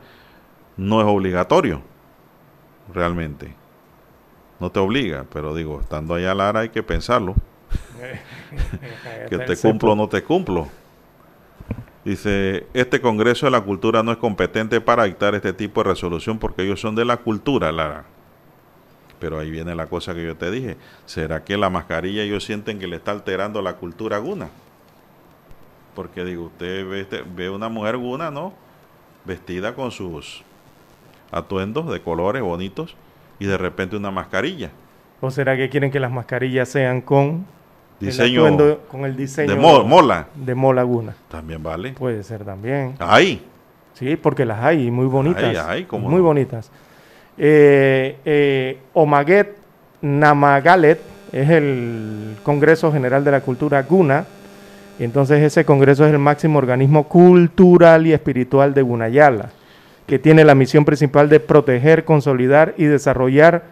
no es obligatorio, realmente. No te obliga, pero digo, estando allá Lara hay que pensarlo. <laughs> que te cumplo o no te cumplo. Dice, este Congreso de la Cultura no es competente para dictar este tipo de resolución porque ellos son de la cultura, Lara. Pero ahí viene la cosa que yo te dije. ¿Será que la mascarilla ellos sienten que le está alterando la cultura guna? Porque digo, usted ve, este, ve una mujer guna, ¿no? Vestida con sus atuendos de colores bonitos y de repente una mascarilla. ¿O será que quieren que las mascarillas sean con diseño el con el diseño de mola? De mola laguna. También vale. Puede ser también. Ahí. Sí, porque las hay, muy bonitas. Ahí, ahí, ¿cómo muy no? bonitas. Eh, eh, Omaget Namagalet es el Congreso General de la Cultura Guna. Y entonces ese congreso es el máximo organismo cultural y espiritual de Gunayala, que tiene la misión principal de proteger, consolidar y desarrollar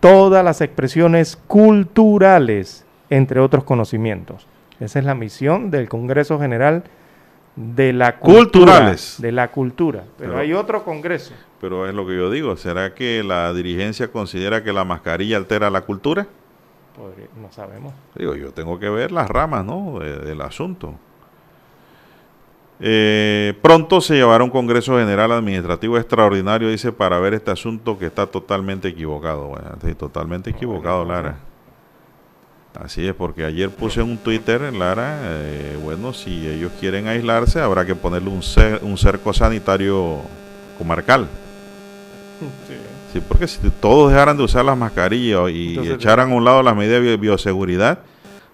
todas las expresiones culturales, entre otros conocimientos. Esa es la misión del Congreso General de la cultura, Culturales. De la cultura. Pero, Pero- hay otro congreso. Pero es lo que yo digo. ¿Será que la dirigencia considera que la mascarilla altera la cultura? Podría- no sabemos. Digo, yo tengo que ver las ramas, ¿no? de- del asunto. Eh, pronto se llevará un Congreso General Administrativo Extraordinario, dice, para ver este asunto que está totalmente equivocado. Bueno, sí, totalmente equivocado, Lara. Así es, porque ayer puse en un Twitter, Lara, eh, bueno, si ellos quieren aislarse, habrá que ponerle un, cer- un cerco sanitario comarcal. Sí, porque si todos dejaran de usar las mascarillas y Entonces, echaran a un lado las medidas de bio- bioseguridad,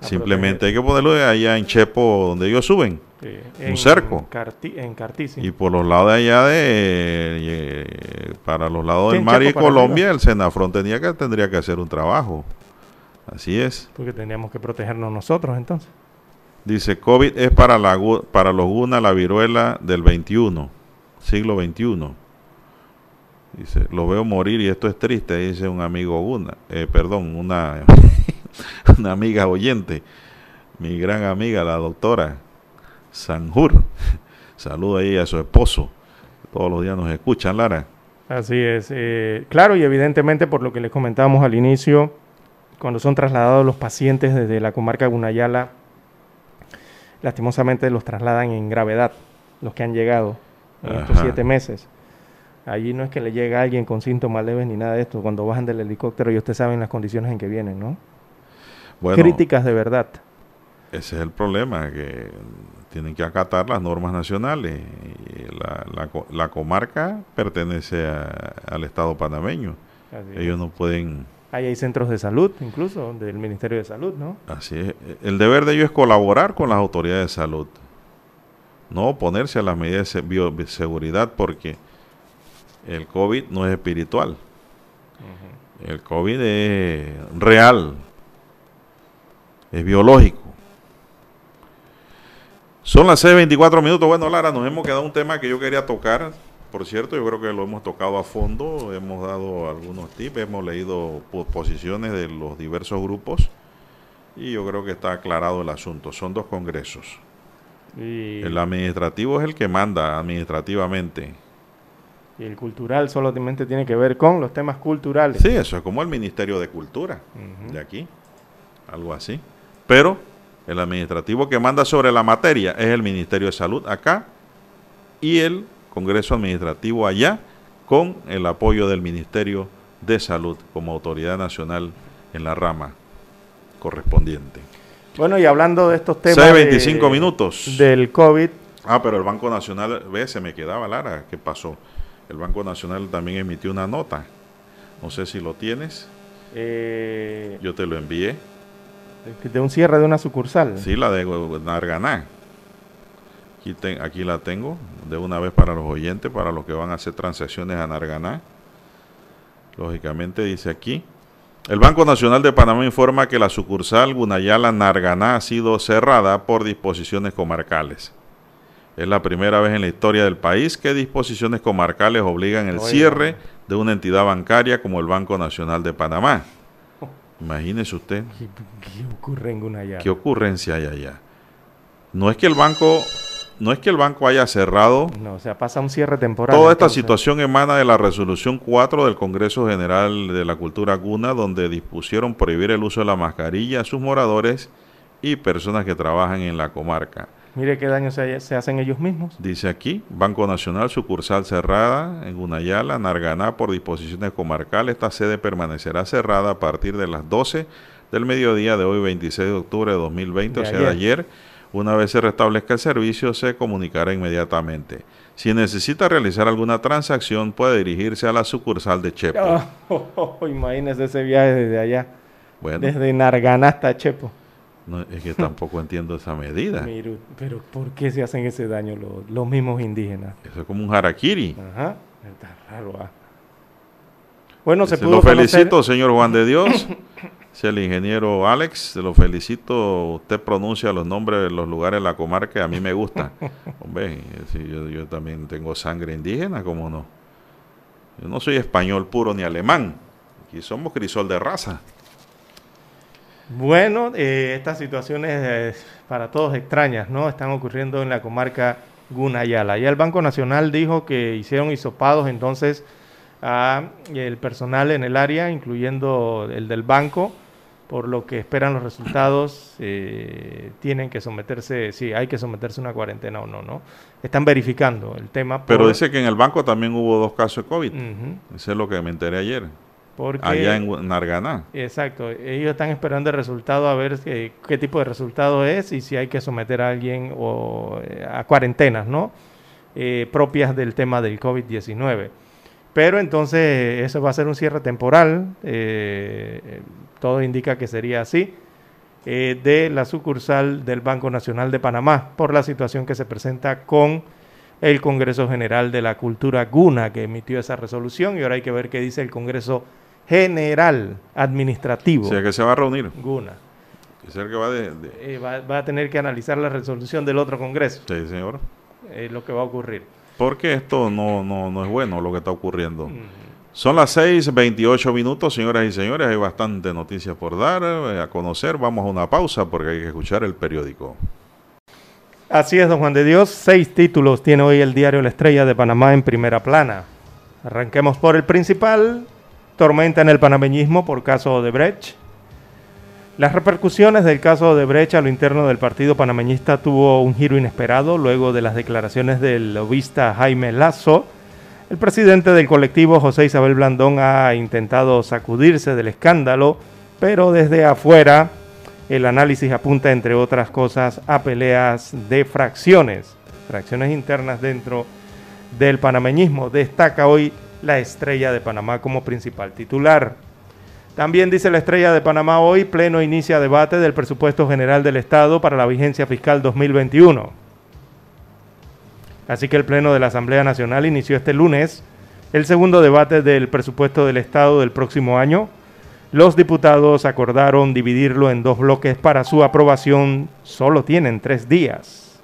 simplemente hay que ponerlo allá en Chepo, donde ellos suben, Sí, Un cerco. Carti- en Cartici. y por los lados de allá de, eh, para los lados Sí, del mar y Chepo Colombia, el Senafrón tenía que, tendría que hacer un trabajo. Así es. Porque tendríamos que protegernos nosotros entonces. Dice, COVID es para, la, para los Guna la viruela del 21, siglo 21. Dice, lo veo morir y esto es triste, dice un amigo Guna. Eh, perdón, una, <laughs> una amiga oyente, mi gran amiga, la doctora Sanjur. <laughs> Saludo ahí a su esposo. Todos los días nos escuchan, Lara. Así es. eh, claro, y evidentemente por lo que les comentábamos al inicio, cuando son trasladados los pacientes desde la comarca Gunayala, lastimosamente los trasladan en gravedad, los que han llegado en estos siete meses. Allí no es que le llega alguien con síntomas leves ni nada de esto. Cuando bajan del helicóptero, y ustedes saben las condiciones en que vienen, ¿no? Bueno, Críticas de verdad. Ese es el problema, que tienen que acatar las normas nacionales. Y la, la co- la comarca pertenece a- al Estado panameño. Así es. Ellos no pueden, Ahí hay centros de salud, incluso del Ministerio de Salud, ¿no? así es. El deber de ellos es colaborar con las autoridades de salud. No oponerse a las medidas de se- bioseguridad porque el COVID no es espiritual. El COVID es real, es biológico. Son las 6.24 minutos. Bueno, Lara, nos hemos quedado un tema que yo quería tocar. Por cierto, yo creo que lo hemos tocado a fondo. Hemos dado algunos tips, hemos leído po- posiciones de los diversos grupos. Y yo creo que está aclarado el asunto. Son dos congresos. Y, El administrativo es el que manda administrativamente. y el cultural solamente tiene que ver con los temas culturales. Sí, eso es como el Ministerio de Cultura de aquí, algo así. Pero el administrativo que manda sobre la materia es el Ministerio de Salud acá y el Congreso Administrativo allá con el apoyo del Ministerio de Salud como autoridad nacional en la rama correspondiente. Bueno, y hablando de estos temas 6.25 de- minutos. del COVID, Ah, pero el Banco Nacional, ve, se me quedaba Lara, ¿qué pasó? El Banco Nacional también emitió una nota. No sé si lo tienes, eh, yo te lo envié. de un cierre de una sucursal. Sí, la de Narganá. Aquí, te- aquí la tengo, de una vez para los oyentes, para los que van a hacer transacciones a Narganá. Lógicamente dice aquí. El Banco Nacional de Panamá informa que la sucursal Gunayala Narganá ha sido cerrada por disposiciones comarcales. Es la primera vez en la historia del país que disposiciones comarcales obligan el Oiga. cierre de una entidad bancaria como el Banco Nacional de Panamá. Imagínese usted. ¿Qué, qué ocurre en Gunayala? ¿Qué ocurrencia hay allá? No es que el banco, no es que el banco haya cerrado. No, o sea, pasa un cierre temporal. Toda esta entonces. situación emana de la resolución 4 del Congreso General de la Cultura Guna, donde dispusieron prohibir el uso de la mascarilla a sus moradores y personas que trabajan en la comarca. Mire qué daño se, se hacen ellos mismos. Dice aquí, Banco Nacional, sucursal cerrada en Gunayala, Narganá, por disposiciones comarcales. Esta sede permanecerá cerrada a partir de las 12 del mediodía de hoy, 26 de octubre de 2020, De o sea, de ayer. Una vez se restablezca el servicio, se comunicará inmediatamente. Si necesita realizar alguna transacción, puede dirigirse a la sucursal de Chepo. <laughs> Oh, imagínese ese viaje desde allá Bueno. Desde Narganá hasta Chepo. No, es que tampoco <laughs> entiendo esa medida. pero ¿por qué se hacen ese daño los, mismos indígenas? Eso es como un harakiri. Ajá, está raro. ¿ah? Bueno, se, pudo Lo felicito, señor Juan de Dios. <coughs> Si el ingeniero Alex, se lo felicito. Usted pronuncia los nombres de los lugares de la comarca, a mí me gusta. <laughs> Hombre, yo, yo también tengo sangre indígena, ¿cómo no? Yo no soy español puro ni alemán. Aquí somos crisol de raza. Bueno, eh, estas situaciones eh, para todos extrañas, ¿no? Están ocurriendo en la comarca Gunayala. Ya el Banco Nacional dijo que hicieron hisopados entonces a el personal en el área, incluyendo el del banco, por lo que esperan los resultados, eh, tienen que someterse, sí, hay que someterse a una cuarentena o no, ¿no? Están verificando el tema. Pero dice que en el banco también hubo dos casos de COVID. Eso es lo que me enteré ayer. Allá en Narganá. Exacto. Ellos están esperando el resultado a ver qué, tipo de resultado es y si hay que someter a alguien o, eh, a cuarentenas, ¿no? Eh, propias del tema del COVID-19. Pero entonces eso va a ser un cierre temporal, eh, todo indica que sería así, de la sucursal del Banco Nacional de Panamá por la situación que se presenta con el Congreso General de la Cultura GUNA que emitió esa resolución y ahora hay que ver qué dice el Congreso general administrativo. O sea, que se va a reunir. Guna. Es el que va, de, eh, va, a tener que analizar la resolución del otro Congreso. Sí, señor. Es lo que va a ocurrir. Porque esto no, no, no es bueno lo que está ocurriendo. Son las 6:28 minutos, señoras y señores. Hay bastante noticias por dar eh, a conocer. Vamos a una pausa porque hay que escuchar el periódico. Así es, don Juan de Dios. Seis títulos tiene hoy el diario La Estrella de Panamá en primera plana. Arranquemos por el principal, tormenta en el panameñismo por caso de Brecht. Las repercusiones del caso de Brecht a lo interno del partido panameñista tuvo un giro inesperado luego de las declaraciones del lobista Jaime Lazo. El presidente del colectivo, José Isabel Blandón, ha intentado sacudirse del escándalo, pero desde afuera el análisis apunta, entre otras cosas, a peleas de fracciones, fracciones internas dentro del panameñismo. Destaca hoy la estrella de Panamá como principal titular. También dice la estrella de Panamá hoy, pleno inicia debate del presupuesto general del Estado para la vigencia fiscal 2021. Así que el Pleno de la Asamblea Nacional inició este lunes el segundo debate del presupuesto del Estado del próximo año. Los diputados acordaron dividirlo en dos bloques para su aprobación. Solo tienen tres días.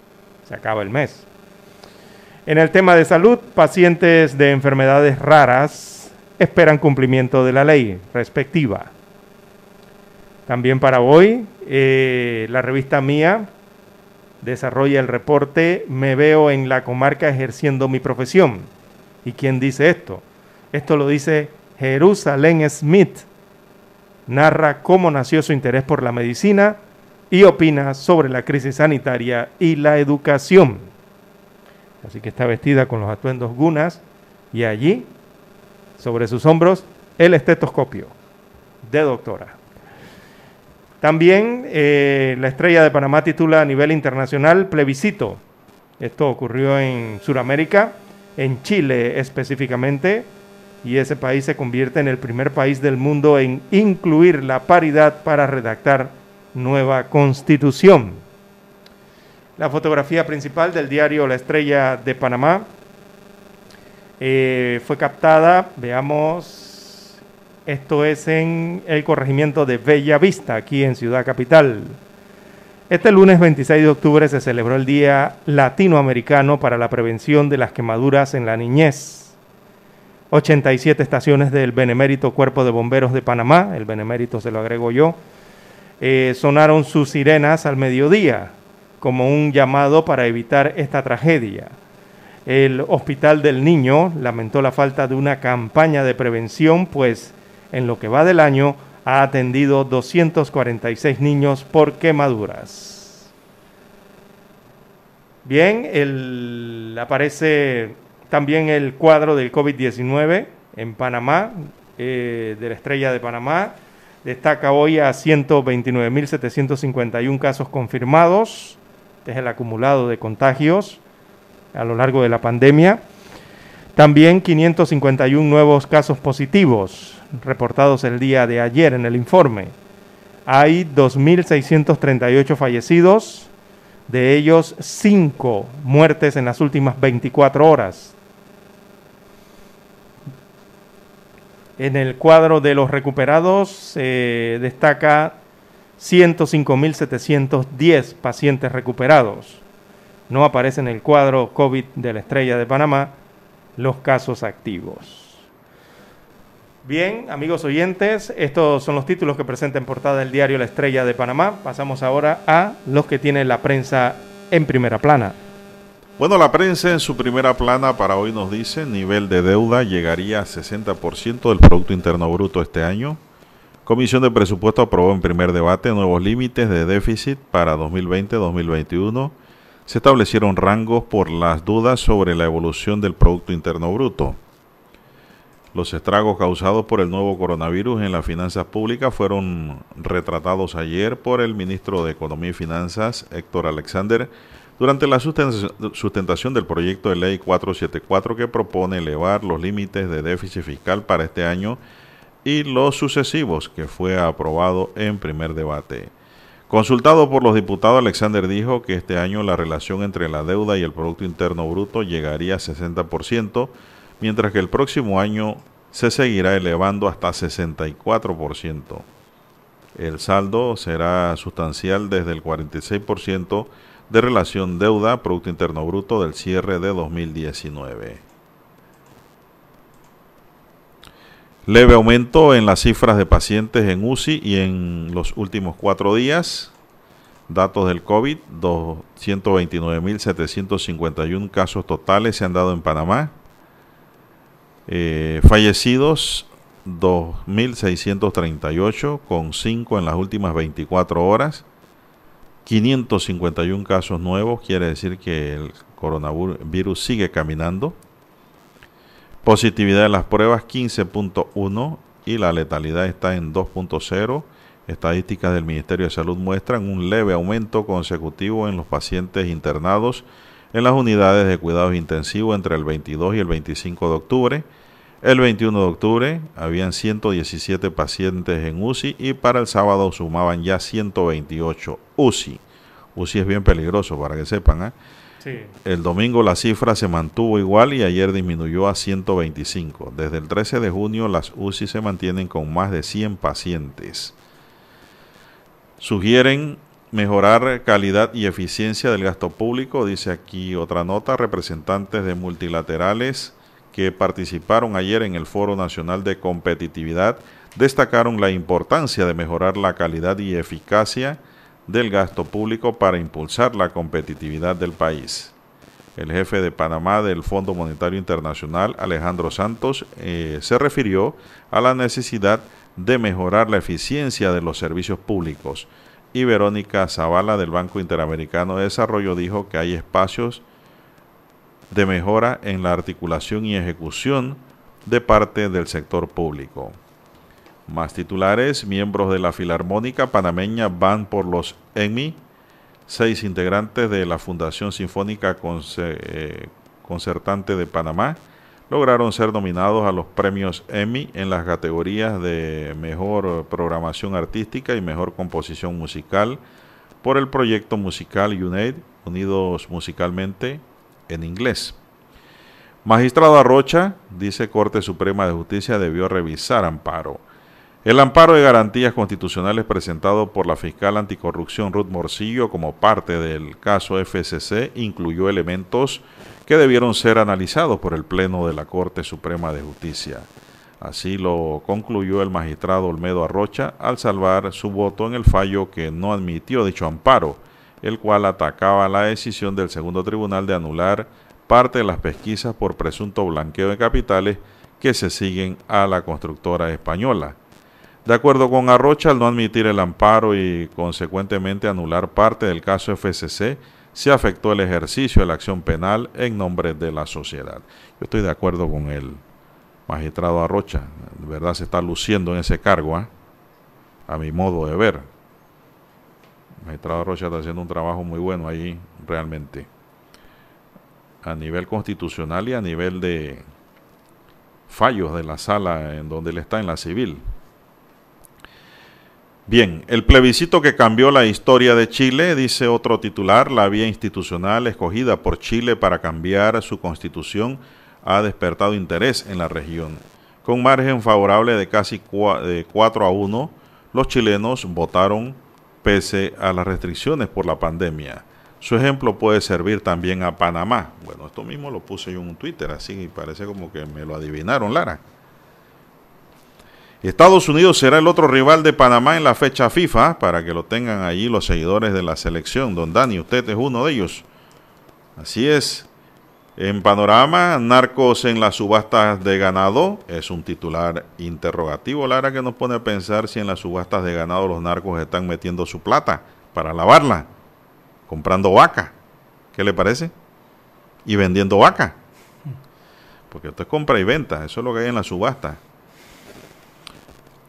Se acaba el mes. En el tema de salud, pacientes de enfermedades raras esperan cumplimiento de la ley respectiva. También para hoy, eh, la revista Mía desarrolla el reporte Me veo en la comarca ejerciendo mi profesión. ¿Y quién dice esto? Esto lo dice Jerusalén Smith. Narra cómo nació su interés por la medicina y opina sobre la crisis sanitaria y la educación. Así que está vestida con los atuendos gunas y allí, sobre sus hombros, el estetoscopio de doctora. También eh, la estrella de Panamá titula a nivel internacional plebiscito. Esto ocurrió en Sudamérica, en Chile específicamente, y ese país se convierte en el primer país del mundo en incluir la paridad para redactar nueva constitución. La fotografía principal del diario La Estrella de Panamá eh, fue captada, veamos, esto es en el corregimiento de Bella Vista, aquí en Ciudad Capital. Este lunes 26 de octubre se celebró el Día Latinoamericano para la Prevención de las Quemaduras en la Niñez. 87 estaciones del Benemérito Cuerpo de Bomberos de Panamá, el Benemérito se lo agrego yo, eh, sonaron sus sirenas al mediodía como un llamado para evitar esta tragedia. El Hospital del Niño lamentó la falta de una campaña de prevención, pues en lo que va del año ha atendido 246 niños por quemaduras. Bien, aparece también el cuadro del COVID-19 en Panamá, eh, de la estrella de Panamá. Destaca hoy a 129.751 casos confirmados, es el acumulado de contagios a lo largo de la pandemia. También 551 nuevos casos positivos reportados el día de ayer en el informe. hay 2.638 fallecidos, de ellos 5 muertes en las últimas 24 horas. En el cuadro de los recuperados se destaca 105.710 pacientes recuperados. No aparece en el cuadro COVID de la Estrella de Panamá los casos activos. Bien, amigos oyentes, estos son los títulos que presenta en portada el diario La Estrella de Panamá. Pasamos ahora a los que tiene la prensa en primera plana. Bueno, la prensa en su primera plana para hoy nos dice, nivel de deuda llegaría a 60% del Producto Interno Bruto este año. Comisión de Presupuesto aprobó en primer debate nuevos límites de déficit para 2020-2021. Se establecieron rangos por las dudas sobre la evolución del Producto Interno Bruto. Los estragos causados por el nuevo coronavirus en las finanzas públicas fueron retratados ayer por el ministro de Economía y Finanzas, Héctor Alexander, durante la sustentación del proyecto de ley 474 que propone elevar los límites de déficit fiscal para este año y los sucesivos, que fue aprobado en primer debate. Consultado por los diputados, Alexander dijo que este año la relación entre la deuda y el Producto Interno Bruto llegaría a 60%, mientras que el próximo año se seguirá elevando hasta 64%. El saldo será sustancial desde el 46% de relación deuda-Producto Interno Bruto del cierre de 2019. Leve aumento en las cifras de pacientes en UCI y en los últimos cuatro días. Datos del COVID, 229.751 casos totales se han dado en Panamá. Eh, fallecidos, 2.638, con 5 en las últimas 24 horas. 551 casos nuevos, quiere decir que el coronavirus sigue caminando. Positividad de las pruebas 15.1 y la letalidad está en 2.0. Estadísticas del Ministerio de Salud muestran un leve aumento consecutivo en los pacientes internados en las unidades de cuidados intensivos entre el 22 y el 25 de octubre. El 21 de octubre habían 117 pacientes en UCI y para el sábado sumaban ya 128 UCI. UCI es bien peligroso para que sepan. ¿eh? El domingo la cifra se mantuvo igual y ayer disminuyó a 125. Desde el 13 de junio las UCI se mantienen con más de 100 pacientes. Sugieren mejorar calidad y eficiencia del gasto público, dice aquí otra nota, representantes de multilaterales que participaron ayer en el Foro Nacional de Competitividad destacaron la importancia de mejorar la calidad y eficacia del gasto público para impulsar la competitividad del país. El jefe de Panamá del Fondo Monetario Internacional, Alejandro Santos, eh, se refirió a la necesidad de mejorar la eficiencia de los servicios públicos. Y Verónica Zavala del Banco Interamericano de Desarrollo dijo que hay espacios de mejora en la articulación y ejecución de parte del sector público. Más titulares, miembros de la Filarmónica Panameña van por los EMI, seis integrantes de la Fundación Sinfónica eh, Concertante de Panamá lograron ser nominados a los premios EMI en las categorías de Mejor Programación Artística y Mejor Composición Musical por el proyecto musical UNAID, Unidos Musicalmente, en inglés. Magistrado Arrocha, dice Corte Suprema de Justicia, debió revisar amparo. El amparo de garantías constitucionales presentado por la fiscal anticorrupción Ruth Morcillo como parte del caso FCC incluyó elementos que debieron ser analizados por el Pleno de la Corte Suprema de Justicia. Así lo concluyó el magistrado Olmedo Arrocha al salvar su voto en el fallo que no admitió dicho amparo el cual atacaba la decisión del segundo tribunal de anular parte de las pesquisas por presunto blanqueo de capitales que se siguen a la constructora española. De acuerdo con Arrocha, al no admitir el amparo y consecuentemente anular parte del caso FCC, se afectó el ejercicio de la acción penal en nombre de la sociedad. Yo estoy de acuerdo con el magistrado Arrocha, de verdad se está luciendo en ese cargo, ¿ah? a mi modo de ver magistrado Rocha está haciendo un trabajo muy bueno ahí realmente. A nivel constitucional y a nivel de fallos de la sala en donde él está en la civil. Bien, el plebiscito que cambió la historia de Chile, dice otro titular, la vía institucional escogida por Chile para cambiar su constitución ha despertado interés en la región. Con margen favorable de casi 4 a 1, los chilenos votaron pese a las restricciones por la pandemia. Su ejemplo puede servir también a Panamá. Bueno, esto mismo lo puse yo en un Twitter, así parece como que me lo adivinaron, Lara. Estados Unidos será el otro rival de Panamá en la fecha FIFA, para que lo tengan allí los seguidores de la selección. Don Dani, usted es uno de ellos. Así es. En panorama, narcos en las subastas de ganado, es un titular interrogativo, Lara, que nos pone a pensar si en las subastas de ganado los narcos están metiendo su plata para lavarla, comprando vaca. ¿Qué le parece? Y vendiendo vaca. Porque usted compra y venta, eso es lo que hay en la subasta.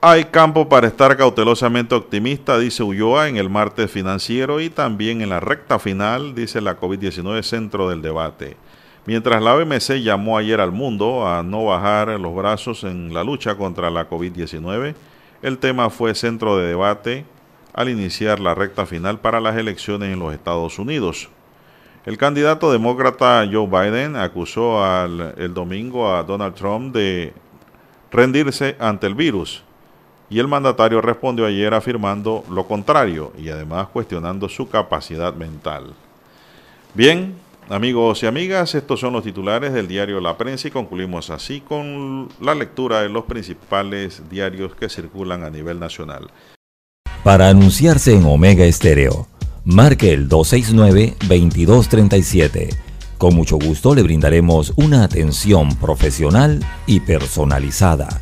Hay campo para estar cautelosamente optimista, dice Ulloa en el martes financiero y también en la recta final, dice la COVID-19 centro del debate. Mientras la OMC llamó ayer al mundo a no bajar los brazos en la lucha contra la COVID-19, el tema fue centro de debate al iniciar la recta final para las elecciones en los Estados Unidos. El candidato demócrata Joe Biden acusó el domingo a Donald Trump de rendirse ante el virus y el mandatario respondió ayer afirmando lo contrario y además cuestionando su capacidad mental. Bien, amigos y amigas, estos son los titulares del diario La Prensa y concluimos así con la lectura de los principales diarios que circulan a nivel nacional. Para anunciarse en Omega Estéreo, marque el 269-2237. Con mucho gusto le brindaremos una atención profesional y personalizada.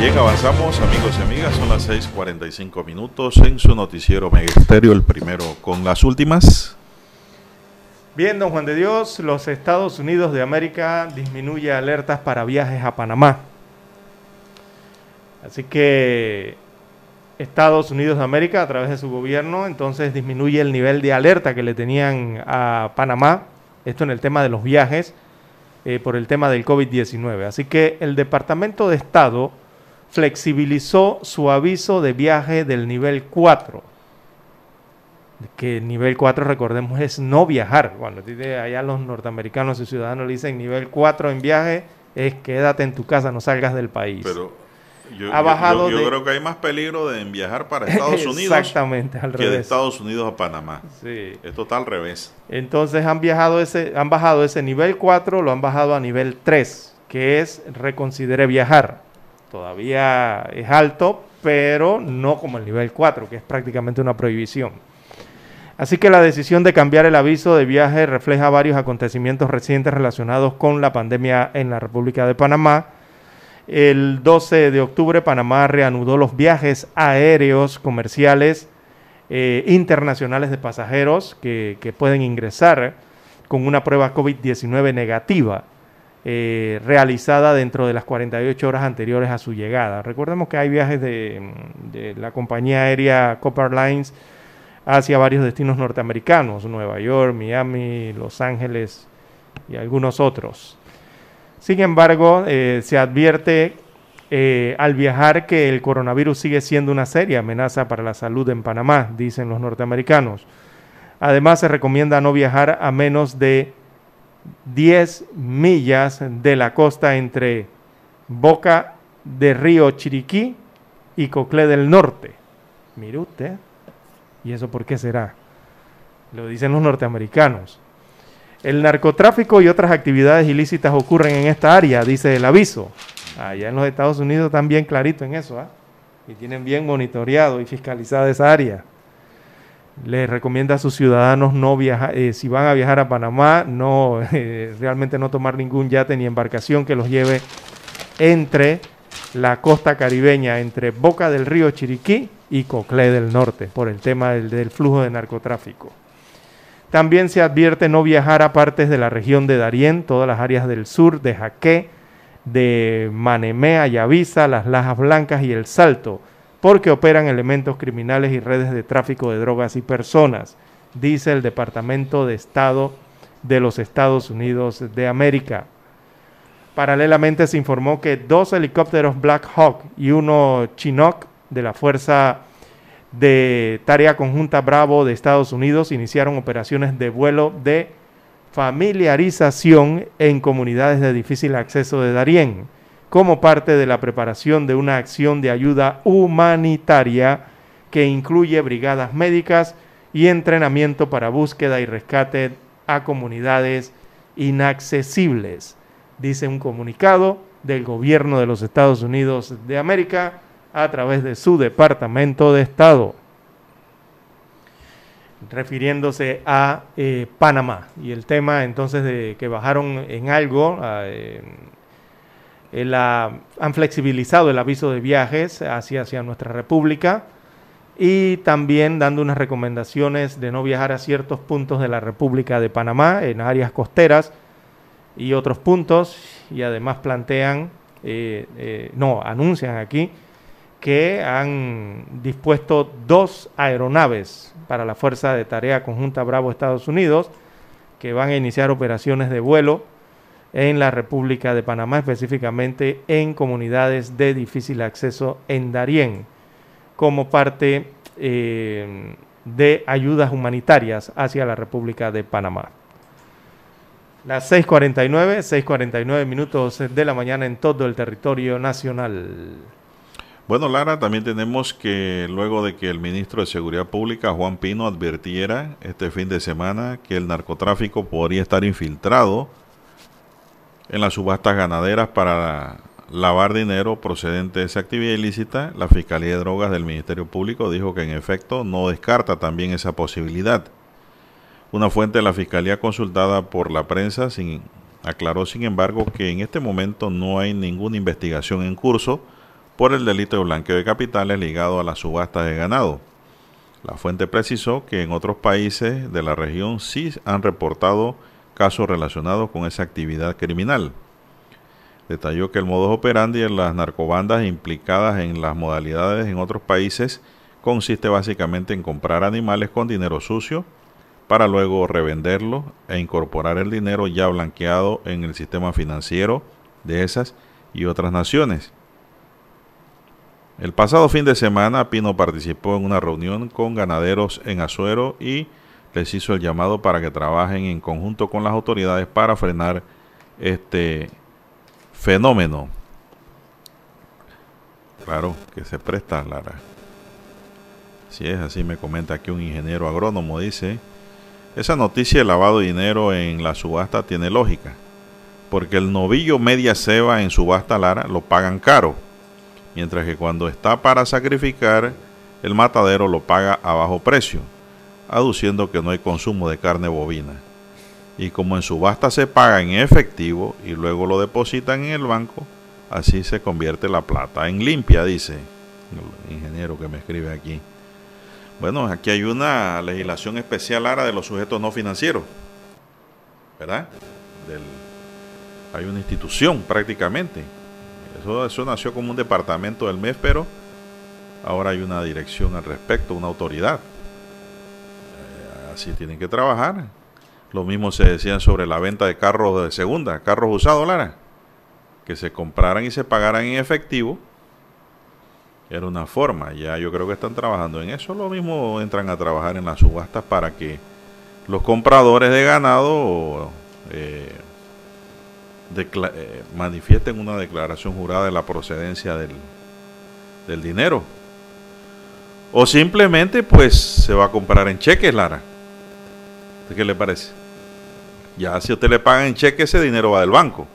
Bien, avanzamos amigos y amigas, son las 6.45 minutos en su noticiero Megesterio, el primero con las últimas. Bien, don Juan de Dios, los Estados Unidos de América disminuye alertas para viajes a Panamá. Así que Estados Unidos de América, a través de su gobierno, entonces disminuye el nivel de alerta que le tenían a Panamá, esto en el tema de los viajes, eh, por el tema del COVID-19. Así que el Departamento de Estado flexibilizó su aviso de viaje del nivel 4. Que el nivel 4, recordemos, es no viajar. Cuando allá los norteamericanos y ciudadanos le dicen nivel 4 en viaje, es quédate en tu casa, no salgas del país. Pero yo, ha bajado yo, creo que hay más peligro de viajar para Estados <laughs> Unidos Exactamente, al que de Estados Unidos a Panamá. Sí. Esto está al revés. Entonces han, viajado ese, han bajado ese nivel 4, lo han bajado a nivel 3, que es reconsidere viajar todavía es alto, pero no como el nivel 4, que es prácticamente una prohibición. Así que la decisión de cambiar el aviso de viaje refleja varios acontecimientos recientes relacionados con la pandemia en la República de Panamá. El 12 de octubre Panamá reanudó los viajes aéreos comerciales eh, internacionales de pasajeros que, que pueden ingresar con una prueba COVID-19 negativa. Eh, realizada dentro de las 48 horas anteriores a su llegada. Recordemos que hay viajes de, la compañía aérea Copper Lines hacia varios destinos norteamericanos, Nueva York, Miami, Los Ángeles y algunos otros. Sin embargo, eh, se advierte eh, al viajar que el coronavirus sigue siendo una seria amenaza para la salud en Panamá, dicen los norteamericanos. Además, se recomienda no viajar a menos de 10 millas de la costa entre Boca de Río Chiriquí y Coclé del Norte. Mire usted. ¿Y eso por qué será? Lo dicen los norteamericanos. El narcotráfico y otras actividades ilícitas ocurren en esta área, dice el aviso. Allá en los Estados Unidos están bien clarito en eso, ¿ah? Y tienen bien monitoreado y fiscalizada esa área les recomienda a sus ciudadanos no viajar, eh, si van a viajar a Panamá, no <laughs> eh, realmente no tomar ningún yate ni embarcación que los lleve entre la costa caribeña, entre Boca del Río Chiriquí y Coclé del Norte, por el tema del, flujo de narcotráfico. También se advierte no viajar a partes de la región de Darién, todas las áreas del sur, de Jaque, de Manemea, Yavisa, las Lajas Blancas y El Salto, porque operan elementos criminales y redes de tráfico de drogas y personas, dice el Departamento de Estado de los Estados Unidos de América. Paralelamente se informó que dos helicópteros Black Hawk y uno Chinook de la Fuerza de Tarea Conjunta Bravo de Estados Unidos iniciaron operaciones de vuelo de familiarización en comunidades de difícil acceso de Darién, como parte de la preparación de una acción de ayuda humanitaria que incluye brigadas médicas y entrenamiento para búsqueda y rescate a comunidades inaccesibles, dice un comunicado del gobierno de los Estados Unidos de América a través de su Departamento de Estado, refiriéndose a eh, Panamá. Y el tema entonces de que bajaron en algo, han flexibilizado el aviso de viajes hacia, hacia nuestra república y también dando unas recomendaciones de no viajar a ciertos puntos de la República de Panamá, en áreas costeras y otros puntos, y además plantean, eh, no, anuncian aquí, que han dispuesto dos aeronaves para la Fuerza de Tarea Conjunta Bravo Estados Unidos, que van a iniciar operaciones de vuelo en la República de Panamá, específicamente en comunidades de difícil acceso en Darién, como parte eh, de ayudas humanitarias hacia la República de Panamá. Las 6.49, 6.49 minutos de la mañana en todo el territorio nacional. Bueno, Lara, también tenemos que luego de que el ministro de Seguridad Pública, Juan Pino, advirtiera este fin de semana que el narcotráfico podría estar infiltrado en las subastas ganaderas para lavar dinero procedente de esa actividad ilícita, la Fiscalía de Drogas del Ministerio Público dijo que en efecto no descarta también esa posibilidad. Una fuente de la Fiscalía consultada por la prensa aclaró, sin embargo, que en este momento no hay ninguna investigación en curso por el delito de blanqueo de capitales ligado a las subastas de ganado. La fuente precisó que en otros países de la región sí han reportado casos relacionados con esa actividad criminal. Detalló que el modus operandi de las narcobandas implicadas en las modalidades en otros países consiste básicamente en comprar animales con dinero sucio para luego revenderlo e incorporar el dinero ya blanqueado en el sistema financiero de esas y otras naciones. El pasado fin de semana, Pino participó en una reunión con ganaderos en Azuero y les hizo el llamado para que trabajen en conjunto con las autoridades para frenar este fenómeno. Claro que se presta, Lara. Si es así, me comenta aquí un ingeniero agrónomo, dice, esa noticia de lavado de dinero en la subasta tiene lógica, porque el novillo media ceba en subasta, Lara, lo pagan caro mientras que cuando está para sacrificar, el matadero lo paga a bajo precio, aduciendo que no hay consumo de carne bovina. Y como en subasta se paga en efectivo y luego lo depositan en el banco, así se convierte la plata en limpia, dice el ingeniero que me escribe aquí. Bueno, aquí hay una legislación especial ahora de los sujetos no financieros, ¿verdad? hay una institución prácticamente eso, nació como un departamento del MES, pero ahora hay una dirección al respecto, una autoridad. Así tienen que trabajar. Lo mismo se decía sobre la venta de carros de segunda, carros usados, Lara, que se compraran y se pagaran en efectivo. Era una forma, ya yo creo que están trabajando en eso. Lo mismo entran a trabajar en las subastas para que los compradores de ganado eh, eh, manifiesten una declaración jurada de la procedencia del, del dinero. O simplemente pues se va a comprar en cheques, Lara. ¿Qué le parece? Ya si usted le paga en cheque, ese dinero va del banco.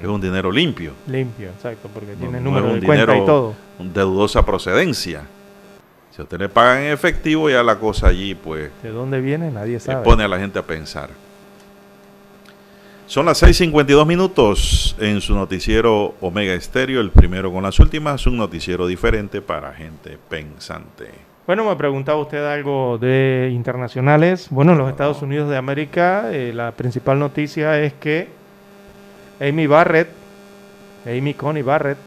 Es un dinero limpio. Limpio, exacto, porque tiene número de cuenta y todo. De dudosa procedencia. Si usted le paga en efectivo, ya la cosa allí, pues. ¿De dónde viene? Nadie sabe. Pone a la gente a pensar. Son las 6:52 minutos en su noticiero Omega Estéreo, el primero con las últimas, un noticiero diferente para gente pensante. Bueno, me preguntaba usted algo de internacionales. Bueno, en los Estados Unidos de América, eh, la principal noticia es que Amy Barrett, Amy Coney Barrett,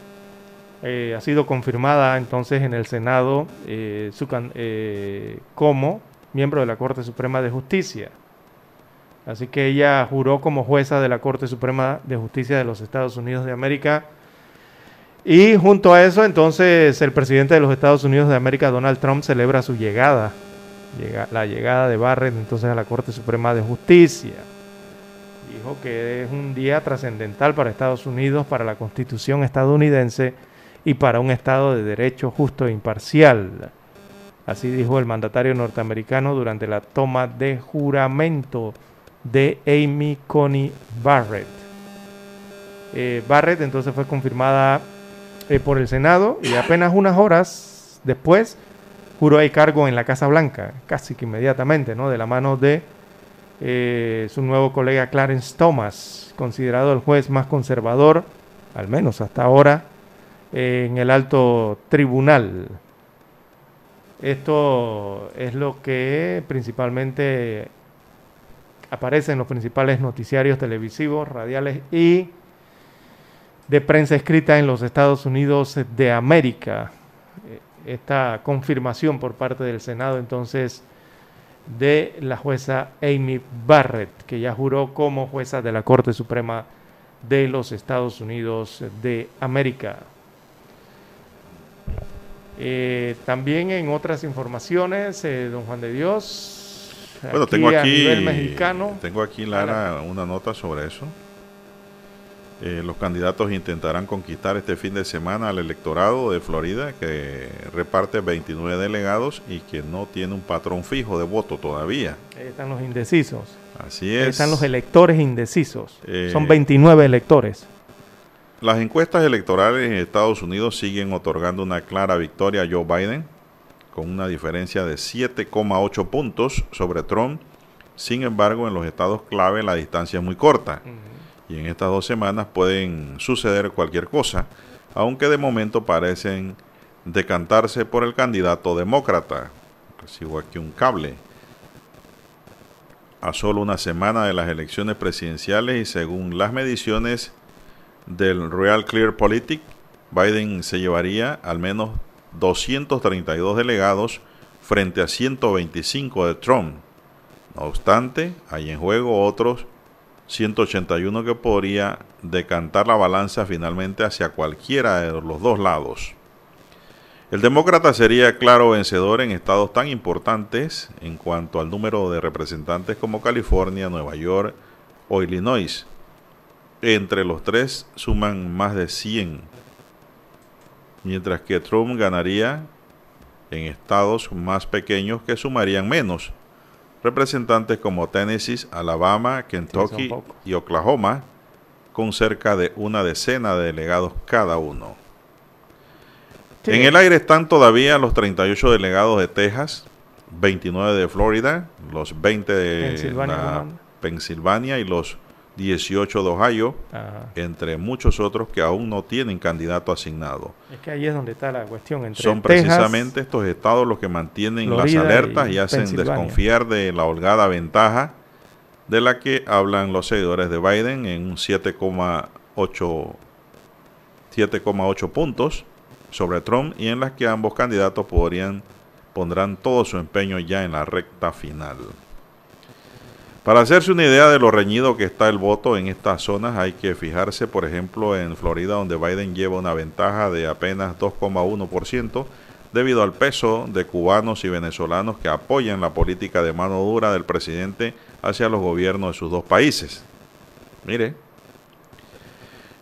eh, ha sido confirmada entonces en el Senado eh, como miembro de la Corte Suprema de Justicia. Así que ella juró como jueza de la Corte Suprema de Justicia de los Estados Unidos de América y junto a eso, entonces, el presidente de los Estados Unidos de América, Donald Trump, celebra su llegada, la llegada de Barrett entonces a la Corte Suprema de Justicia. Dijo que es un día trascendental para Estados Unidos, para la Constitución estadounidense y para un Estado de derecho justo e imparcial. Así dijo el mandatario norteamericano durante la toma de juramento de Amy Coney Barrett. Eh, Barrett entonces fue confirmada eh, por el Senado y apenas unas horas después juró el cargo en la Casa Blanca, casi que inmediatamente, ¿no? De la mano de eh, su nuevo colega Clarence Thomas, considerado el juez más conservador, al menos hasta ahora, en el alto tribunal. Esto es lo que principalmente aparece en los principales noticiarios televisivos, radiales y de prensa escrita en los Estados Unidos de América. Esta confirmación por parte del Senado entonces de la jueza Amy Barrett, que ya juró como jueza de la Corte Suprema de los Estados Unidos de América. Eh, también en otras informaciones, eh, don Juan de Dios. Bueno, tengo aquí, mexicano, tengo aquí Lara, una nota sobre eso. Eh, los candidatos intentarán conquistar este fin de semana al electorado de Florida, que reparte 29 delegados y que no tiene un patrón fijo de voto todavía. Ahí están los indecisos. Así es. están los electores indecisos. Eh, Son 29 electores. Las encuestas electorales en Estados Unidos siguen otorgando una clara victoria a Joe Biden, con una diferencia de 7,8 puntos sobre Trump. Sin embargo, en los estados clave la distancia es muy corta y en estas dos semanas pueden suceder cualquier cosa, aunque de momento parecen decantarse por el candidato demócrata. Recibo aquí un cable. A solo una semana de las elecciones presidenciales y según las mediciones del Real Clear Politic, Biden se llevaría al menos 232 delegados frente a 125 de Trump. No obstante, hay en juego otros 181 que podría decantar la balanza finalmente hacia cualquiera de los dos lados. El demócrata sería claro vencedor en estados tan importantes en cuanto al número de representantes como California, Nueva York o Illinois. Entre los tres suman más de 100, mientras que Trump ganaría en estados más pequeños que sumarían menos, representantes como Tennessee, Alabama, Kentucky y Oklahoma, con cerca de una decena de delegados cada uno. En el aire están todavía los 38 delegados de Texas, 29 de Florida, los 20 de Pensilvania y los 18 de Ohio, entre muchos otros que aún no tienen candidato asignado. Es que ahí es donde está la cuestión. Entre Son precisamente estos estados los que mantienen las alertas y, hacen desconfiar de la holgada ventaja de la que hablan los seguidores de Biden en un 7,8 7,8 puntos sobre Trump y en las que ambos candidatos podrían pondrán todo su empeño ya en la recta final. Para hacerse una idea de lo reñido que está el voto en estas zonas, hay que fijarse, por ejemplo, en Florida, donde Biden lleva una ventaja de apenas 2,1% debido al peso de cubanos y venezolanos que apoyan la política de mano dura del presidente hacia los gobiernos de sus dos países. Mire,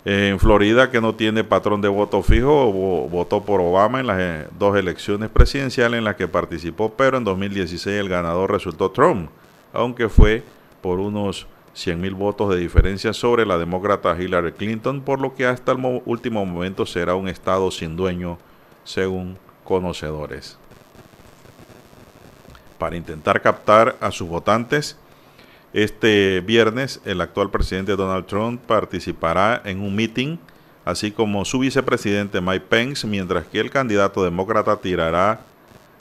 en Florida, que no tiene patrón de voto fijo, votó por Obama en las eh, dos elecciones presidenciales en las que participó, pero en 2016 el ganador resultó Trump aunque fue por unos 100.000 votos de diferencia sobre la demócrata Hillary Clinton, por lo que hasta el último momento será un estado sin dueño, según conocedores. Para intentar captar a sus votantes, este viernes el actual presidente Donald Trump participará en un meeting, así como su vicepresidente Mike Pence, mientras que el candidato demócrata tirará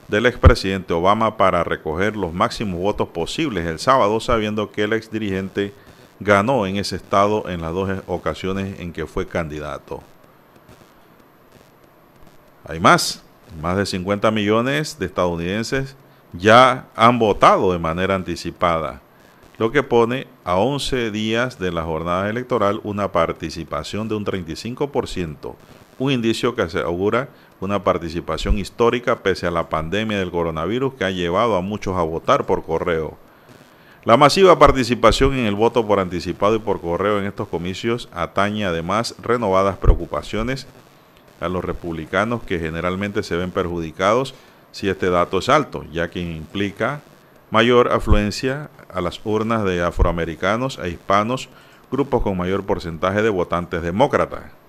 del expresidente Obama para recoger los máximos votos posibles el sábado, sabiendo que el exdirigente ganó en ese estado en las dos ocasiones en que fue candidato. Hay más, más de 50 millones de estadounidenses ya han votado de manera anticipada, lo que pone a 11 días de la jornada electoral una participación de un 35%, un indicio que asegura una participación histórica pese a la pandemia del coronavirus que ha llevado a muchos a votar por correo. La masiva participación en el voto por anticipado y por correo en estos comicios atañe además renovadas preocupaciones a los republicanos que generalmente se ven perjudicados si este dato es alto, ya que implica mayor afluencia a las urnas de afroamericanos e hispanos, grupos con mayor porcentaje de votantes demócratas.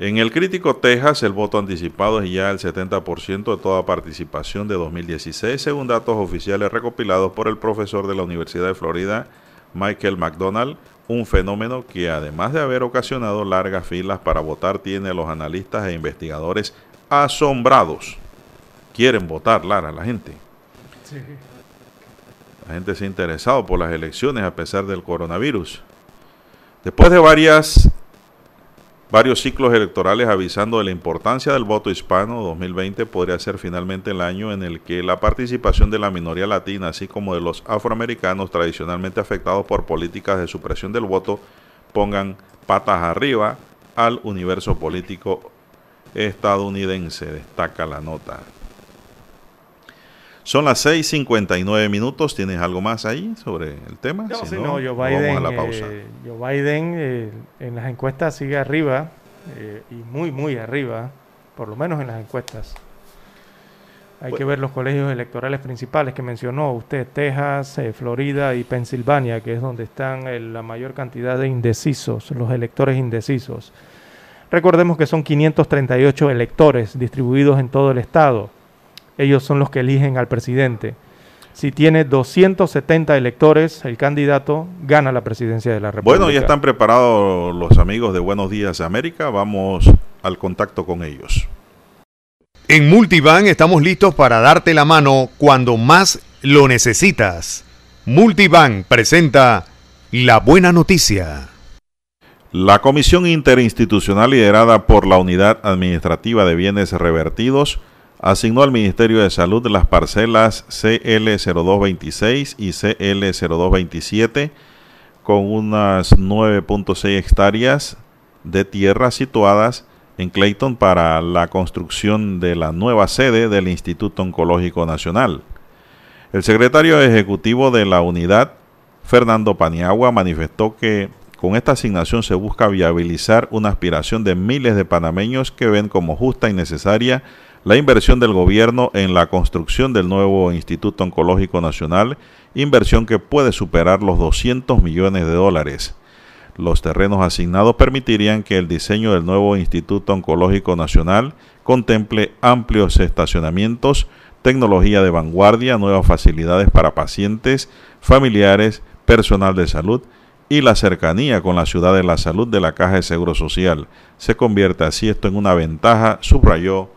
En el crítico Texas, el voto anticipado es ya el 70% de toda participación de 2016, según datos oficiales recopilados por el profesor de la Universidad de Florida, Michael McDonald, un fenómeno que además de haber ocasionado largas filas para votar, tiene a los analistas e investigadores asombrados. Quieren votar, Lara, la gente. La gente se ha interesado por las elecciones a pesar del coronavirus. Después de varias varios ciclos electorales avisando de la importancia del voto hispano, 2020 podría ser finalmente el año en el que la participación de la minoría latina, así como de los afroamericanos tradicionalmente afectados por políticas de supresión del voto, pongan patas arriba al universo político estadounidense, destaca la nota. Son las 6:59 minutos. ¿Tienes algo más ahí sobre el tema? No, si no, Joe Biden, vamos a la pausa. Eh, Joe Biden eh, en las encuestas sigue arriba eh, y muy, muy arriba, por lo menos en las encuestas. Hay que ver los colegios electorales principales que mencionó usted, Texas, Florida y Pensilvania, que es donde están la mayor cantidad de indecisos, los electores indecisos. Recordemos que son 538 electores distribuidos en todo el estado ellos son los que eligen al presidente. Si tiene 270 electores, el candidato gana la presidencia de la República. Bueno, ya están preparados los amigos de Buenos Días América. Vamos al contacto con ellos. En Multivan estamos listos para darte la mano cuando más lo necesitas. Multivan presenta la buena noticia. La Comisión Interinstitucional liderada por la Unidad Administrativa de Bienes Revertidos asignó al Ministerio de Salud las parcelas CL0226 y CL0227 con unas 9.6 hectáreas de tierra situadas en Clayton para la construcción de la nueva sede del Instituto Oncológico Nacional. El secretario ejecutivo de la unidad, Fernando Paniagua, manifestó que con esta asignación se busca viabilizar una aspiración de miles de panameños que ven como justa y necesaria la inversión del gobierno en la construcción del nuevo Instituto Oncológico Nacional, inversión que puede superar los 200 millones de dólares. Los terrenos asignados permitirían que el diseño del nuevo Instituto Oncológico Nacional contemple amplios estacionamientos, tecnología de vanguardia, nuevas facilidades para pacientes, familiares, personal de salud y la cercanía con la ciudad de la salud de la Caja de Seguro Social. Se convierte así esto en una ventaja, subrayó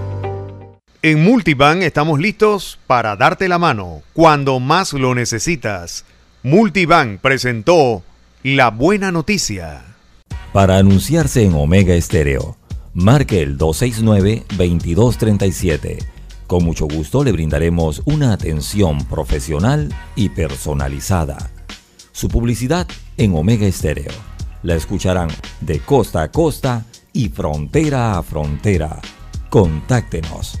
En Multibank estamos listos para darte la mano cuando más lo necesitas. Multibank presentó la buena noticia. Para anunciarse en Omega Estéreo, marque el 269-2237. Con mucho gusto le brindaremos una atención profesional y personalizada. Su publicidad en Omega Estéreo. La escucharán de costa a costa y frontera a frontera. Contáctenos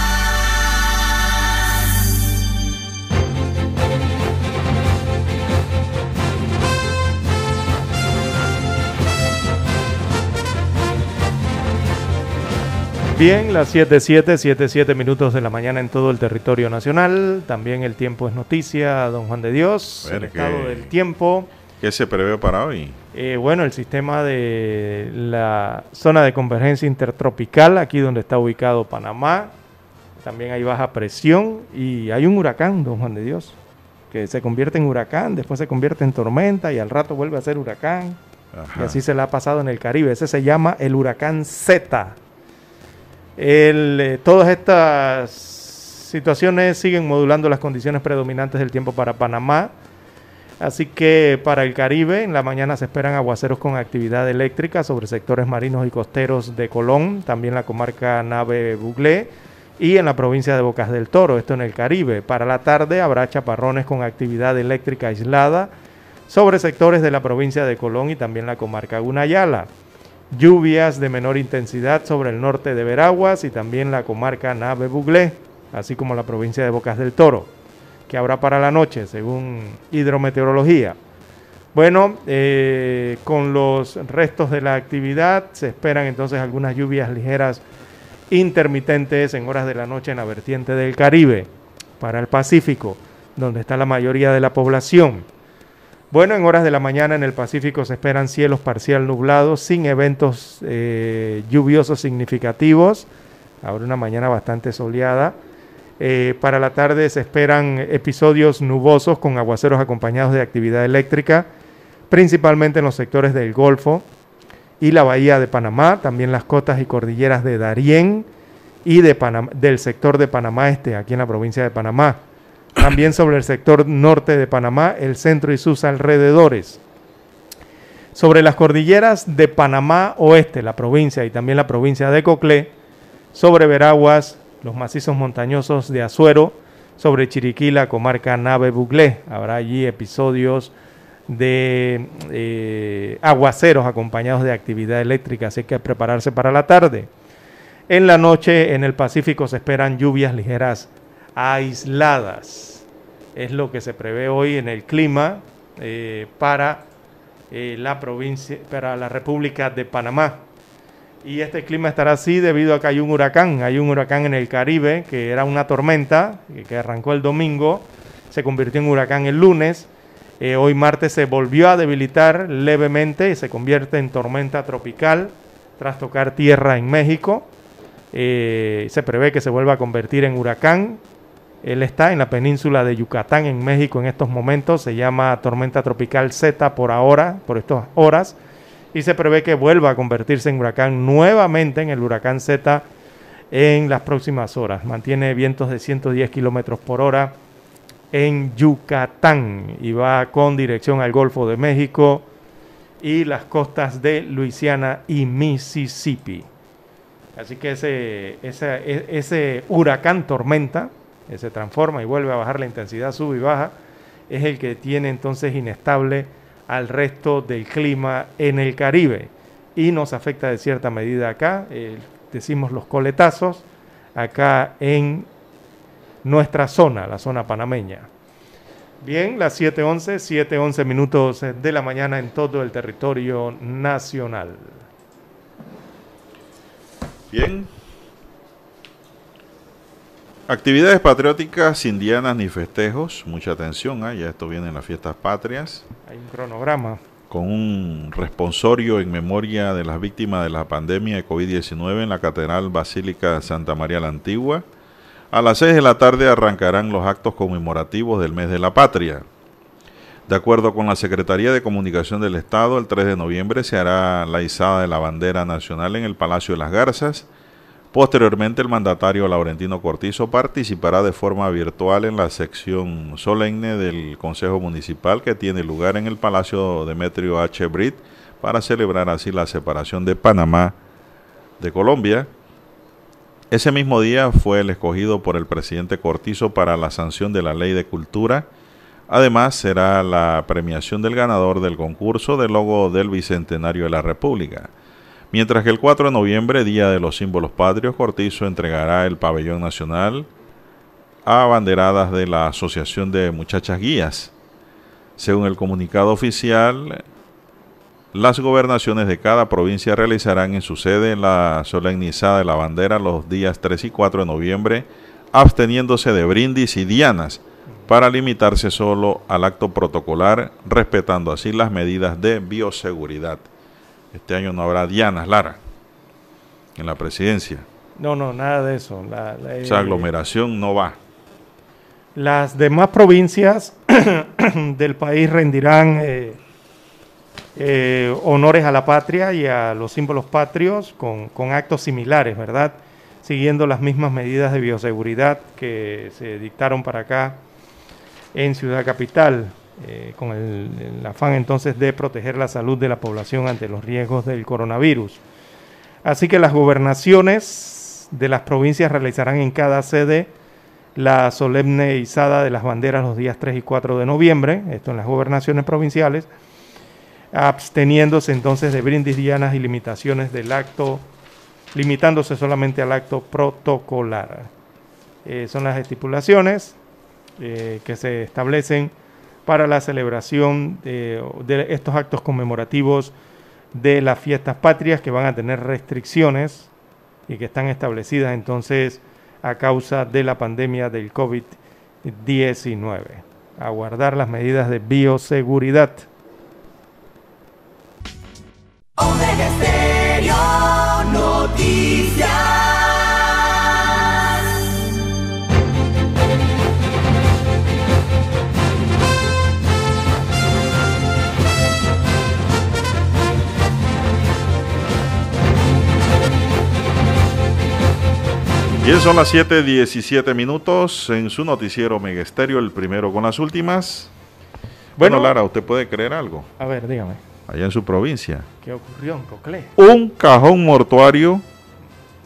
Bien, las 7.7, 7.7 minutos de la mañana en todo el territorio nacional. También el tiempo es noticia, don Juan de Dios. el estado del tiempo. ¿Qué se prevé para hoy? Eh, bueno, el sistema de la zona de convergencia intertropical, aquí donde está ubicado Panamá. También hay baja presión y hay un huracán, don Juan de Dios, que se convierte en huracán, después se convierte en tormenta y al rato vuelve a ser huracán. Y así se le ha pasado en el Caribe. Ese se llama el huracán Z. Eh, todas estas situaciones siguen modulando las condiciones predominantes del tiempo para Panamá. Así que para el Caribe, en la mañana se esperan aguaceros con actividad eléctrica sobre sectores marinos y costeros de Colón, también la comarca Nave Buglé y en la provincia de Bocas del Toro, esto en el Caribe. Para la tarde habrá chaparrones con actividad eléctrica aislada sobre sectores de la provincia de Colón y también la comarca Gunayala lluvias de menor intensidad sobre el norte de Veraguas y también la comarca Nave Buglé, así como la provincia de Bocas del Toro, que habrá para la noche, según hidrometeorología. Bueno, eh, con los restos de la actividad se esperan entonces algunas lluvias ligeras intermitentes en horas de la noche en la vertiente del Caribe, para el Pacífico, donde está la mayoría de la población. Bueno, en horas de la mañana en el Pacífico se esperan cielos parcial nublados, sin eventos eh, lluviosos significativos. Habrá una mañana bastante soleada. Eh, para la tarde se esperan episodios nubosos con aguaceros acompañados de actividad eléctrica, principalmente en los sectores del Golfo y la Bahía de Panamá, también las cotas y cordilleras de Darién y de del sector de Panamá Este, aquí en la provincia de Panamá también sobre el sector norte de Panamá, el centro y sus alrededores. Sobre las cordilleras de Panamá Oeste, la provincia y también la provincia de Coclé, sobre Veraguas, los macizos montañosos de Azuero, sobre Chiriquí, la comarca Nave Buglé. Habrá allí episodios de eh, aguaceros acompañados de actividad eléctrica, así que prepararse para la tarde. En la noche en el Pacífico se esperan lluvias ligeras aisladas. Es lo que se prevé hoy en el clima eh, para eh, la provincia, para la República de Panamá. Y este clima estará así debido a que hay un huracán, hay un huracán en el Caribe que era una tormenta que arrancó el domingo, se convirtió en huracán el lunes. Eh, hoy martes se volvió a debilitar levemente y se convierte en tormenta tropical tras tocar tierra en México. se prevé que se vuelva a convertir en huracán él está en la península de Yucatán, en México, en estos momentos. Se llama tormenta tropical Z por ahora, por estas horas. Y se prevé que vuelva a convertirse en huracán nuevamente en el huracán Z en las próximas horas. Mantiene vientos de 110 kilómetros por hora en Yucatán y va con dirección al Golfo de México y las costas de Luisiana y Mississippi. Así que ese, ese, ese huracán tormenta se transforma y vuelve a bajar la intensidad, sube y baja, es el que tiene entonces inestable al resto del clima en el Caribe y nos afecta de cierta medida acá, eh, decimos los coletazos, acá en nuestra zona, la zona panameña. Bien, las 7.11, 7.11 minutos de la mañana en todo el territorio nacional. Bien, Actividades patrióticas indianas ni festejos, mucha atención, ¿eh? ya esto viene en las fiestas patrias. Hay un cronograma. Con un responsorio en memoria de las víctimas de la pandemia de COVID-19 en la Catedral Basílica Santa María la Antigua. A las 6 de la tarde arrancarán los actos conmemorativos del mes de la patria. De acuerdo con la Secretaría de Comunicación del Estado, el 3 de noviembre se hará la izada de la bandera nacional en el Palacio de las Garzas Posteriormente, el mandatario Laurentino Cortizo participará de forma virtual en la sección solemne del Consejo Municipal que tiene lugar en el Palacio Demetrio H. Brit para celebrar así la separación de Panamá de Colombia. Ese mismo día fue el escogido por el presidente Cortizo para la sanción de la Ley de Cultura Además, será la premiación del ganador del concurso del logo del Bicentenario de la República. Mientras que el 4 de noviembre, Día de los Símbolos Patrios, Cortizo entregará el pabellón nacional a banderadas de la Asociación de Muchachas Guías. Según el comunicado oficial, las gobernaciones de cada provincia realizarán en su sede la solemnizada de la bandera los días 3 y 4 de noviembre, absteniéndose de brindis y dianas para limitarse solo al acto protocolar, respetando así las medidas de bioseguridad. Este año no habrá dianas, Lara, en la presidencia. No, no, nada de eso. La, Esa aglomeración no va. Las demás provincias <coughs> del país rendirán eh, eh, honores a la patria y a los símbolos patrios con, con actos similares, ¿verdad? Siguiendo las mismas medidas de bioseguridad que se dictaron para acá en Ciudad Capital, eh, con el, afán entonces de proteger la salud de la población ante los riesgos del coronavirus. Así que las gobernaciones de las provincias realizarán en cada sede la solemne izada de las banderas los días 3 y 4 de noviembre, esto en las gobernaciones provinciales, absteniéndose entonces de brindis dianas y limitaciones del acto, limitándose solamente al acto protocolar. Eh, son las estipulaciones eh, que se establecen para la celebración de, estos actos conmemorativos de las fiestas patrias que van a tener restricciones y que están establecidas entonces a causa de la pandemia del COVID-19. A guardar las medidas de bioseguridad. Bien, son las 7:17 minutos en su noticiero Megesterio, el primero con las últimas. Bueno, Lara, ¿usted puede creer algo? A ver, dígame. Allá en su provincia. ¿Qué ocurrió en Coclé? Un cajón mortuario,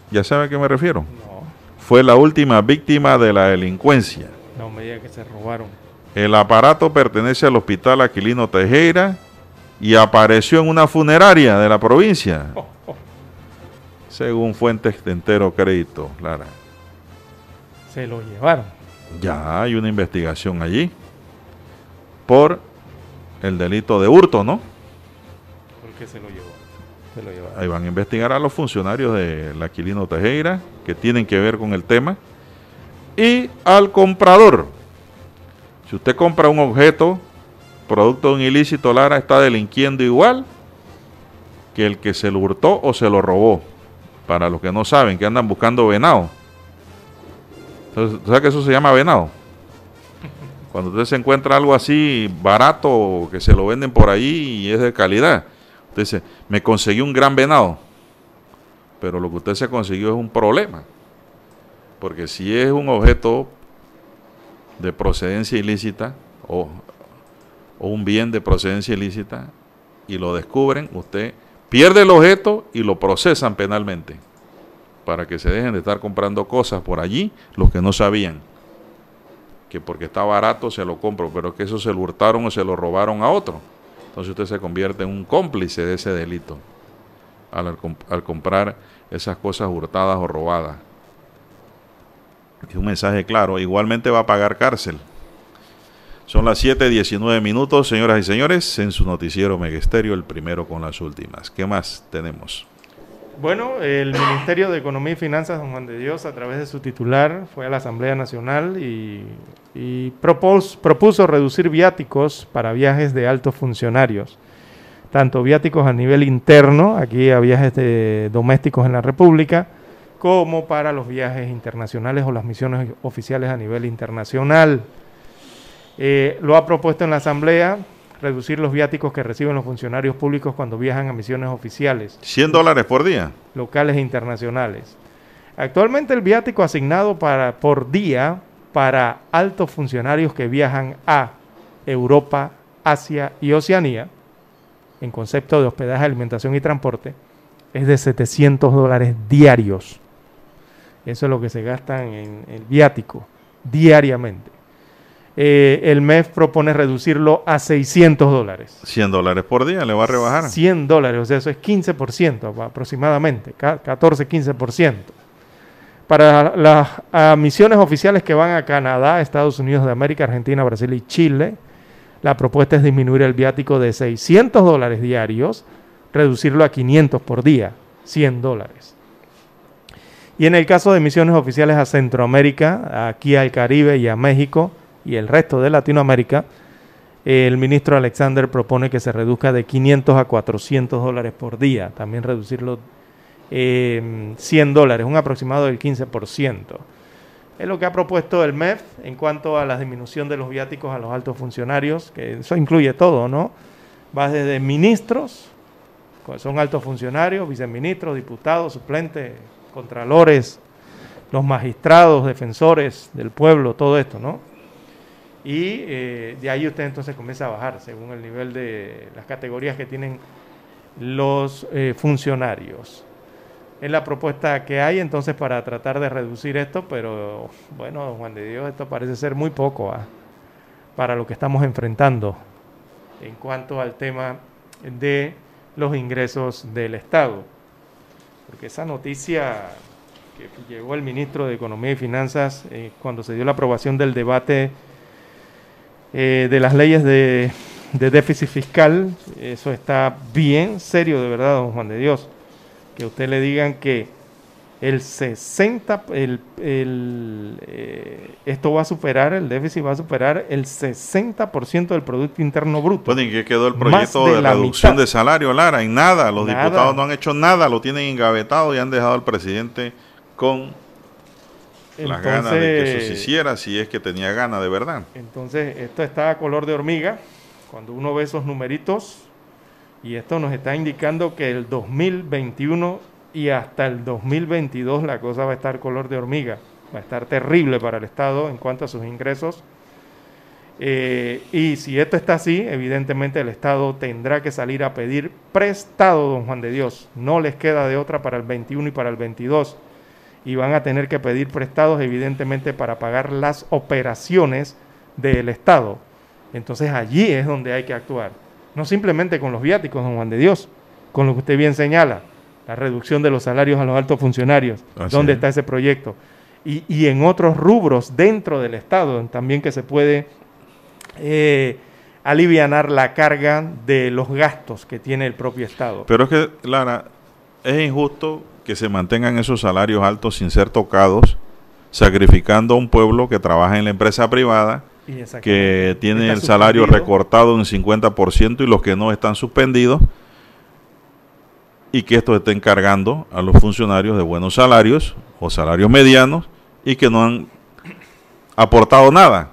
¿ya sabe a qué me refiero? No. Fue la última víctima de la delincuencia. No me diga que se robaron. El aparato pertenece al hospital Aquilino Tejera y apareció en una funeraria de la provincia. <laughs> Oh según fuentes de entero crédito, Lara. Se lo llevaron. Ya hay una investigación allí por el delito de hurto, ¿no? ¿Por qué se lo llevó? Ahí van a investigar a los funcionarios de la Aquilino Tejera que tienen que ver con el tema y al comprador. Si usted compra un objeto producto de un ilícito, Lara está delinquiendo igual que el que se lo hurtó o se lo robó para los que no saben, que andan buscando venado. ¿sabes que eso se llama venado? <laughs> Cuando usted se encuentra algo así barato, que se lo venden por ahí y es de calidad, usted dice, me conseguí un gran venado. Pero lo que usted se consiguió es un problema. Porque si es un objeto de procedencia ilícita o, o un bien de procedencia ilícita y lo descubren, usted pierde el objeto y lo procesan penalmente para que se dejen de estar comprando cosas por allí los que no sabían que porque está barato se lo compro, pero que eso se lo hurtaron o se lo robaron a otro. Entonces usted se convierte en un cómplice de ese delito al, al comprar esas cosas hurtadas o robadas. Es un mensaje claro, igualmente va a pagar cárcel. Son las 7:19 minutos, señoras y señores, en su noticiero Megesterio, el primero con las últimas. ¿Qué más tenemos? Bueno, el Ministerio de Economía y Finanzas, don Juan de Dios, a través de su titular, fue a la Asamblea Nacional y, propuso reducir viáticos para viajes de altos funcionarios, tanto viáticos a nivel interno, aquí a viajes de domésticos en la República, como para los viajes internacionales o las misiones oficiales a nivel internacional. Eh, lo ha propuesto en la Asamblea reducir los viáticos que reciben los funcionarios públicos cuando viajan a misiones oficiales. 100 dólares por día. Locales e internacionales. Actualmente el viático asignado para, por día para altos funcionarios que viajan a Europa, Asia y Oceanía, en concepto de hospedaje, alimentación y transporte, es de 700 dólares diarios. Eso es lo que se gastan en el viático diariamente. Eh, el MEF propone reducirlo a 600 dólares. 100 dólares por día le va a rebajar. 100 dólares, o sea, eso es 15% aproximadamente, 14-15%. Para las misiones oficiales que van a Canadá, Estados Unidos de América, Argentina, Brasil y Chile, la propuesta es disminuir el viático de 600 dólares diarios, reducirlo a 500 por día, 100 dólares. Y en el caso de misiones oficiales a Centroamérica, aquí al Caribe y a México, y el resto de Latinoamérica, el ministro Alexander propone que se reduzca de 500 a 400 dólares por día, también reducirlo eh, 100 dólares, un aproximado del 15%. Es lo que ha propuesto el MEF en cuanto a la disminución de los viáticos a los altos funcionarios, que eso incluye todo, ¿no? Va desde ministros, son altos funcionarios, viceministros, diputados, suplentes, contralores, los magistrados, defensores del pueblo, todo esto, ¿no? Y eh, de ahí usted entonces comienza a bajar según el nivel de las categorías que tienen los eh, funcionarios. Es la propuesta que hay entonces para tratar de reducir esto, pero bueno, Juan de Dios, esto parece ser muy poco ¿ah? para lo que estamos enfrentando en cuanto al tema de los ingresos del Estado. Porque esa noticia que llegó el ministro de Economía y Finanzas eh, cuando se dio la aprobación del debate eh, de las leyes de, déficit fiscal, eso está bien serio de verdad, don Juan de Dios, que usted le digan que el 60, el, eh, esto va a superar, el déficit va a superar el 60% del Producto Interno Bruto. Pues, ¿en qué quedó el proyecto de, reducción de salario, Lara? En nada, los diputados no han hecho nada, lo tienen engavetado y han dejado al presidente con las ganas de que eso se hiciera, si es que tenía ganas de verdad. Entonces, esto está a color de hormiga. Cuando uno ve esos numeritos, y esto nos está indicando que el 2021 y hasta el 2022 la cosa va a estar color de hormiga. Va a estar terrible para el Estado en cuanto a sus ingresos. Eh, y si esto está así, evidentemente el Estado tendrá que salir a pedir prestado, don Juan de Dios. No les queda de otra para el 21 y para el 22 y van a tener que pedir prestados evidentemente para pagar las operaciones del Estado. Entonces allí es donde hay que actuar. No simplemente con los viáticos, don Juan de Dios, con lo que usted bien señala, la reducción de los salarios a los altos funcionarios, ¿dónde está ese proyecto? Y, y, en otros rubros dentro del Estado también que se puede eh, alivianar la carga de los gastos que tiene el propio Estado. Pero es que, Lara, es injusto que se mantengan esos salarios altos sin ser tocados, sacrificando a un pueblo que trabaja en la empresa privada, que tiene el salario recortado en 50% y los que no están suspendidos, y que esto esté encargando a los funcionarios de buenos salarios o salarios medianos y que no han aportado nada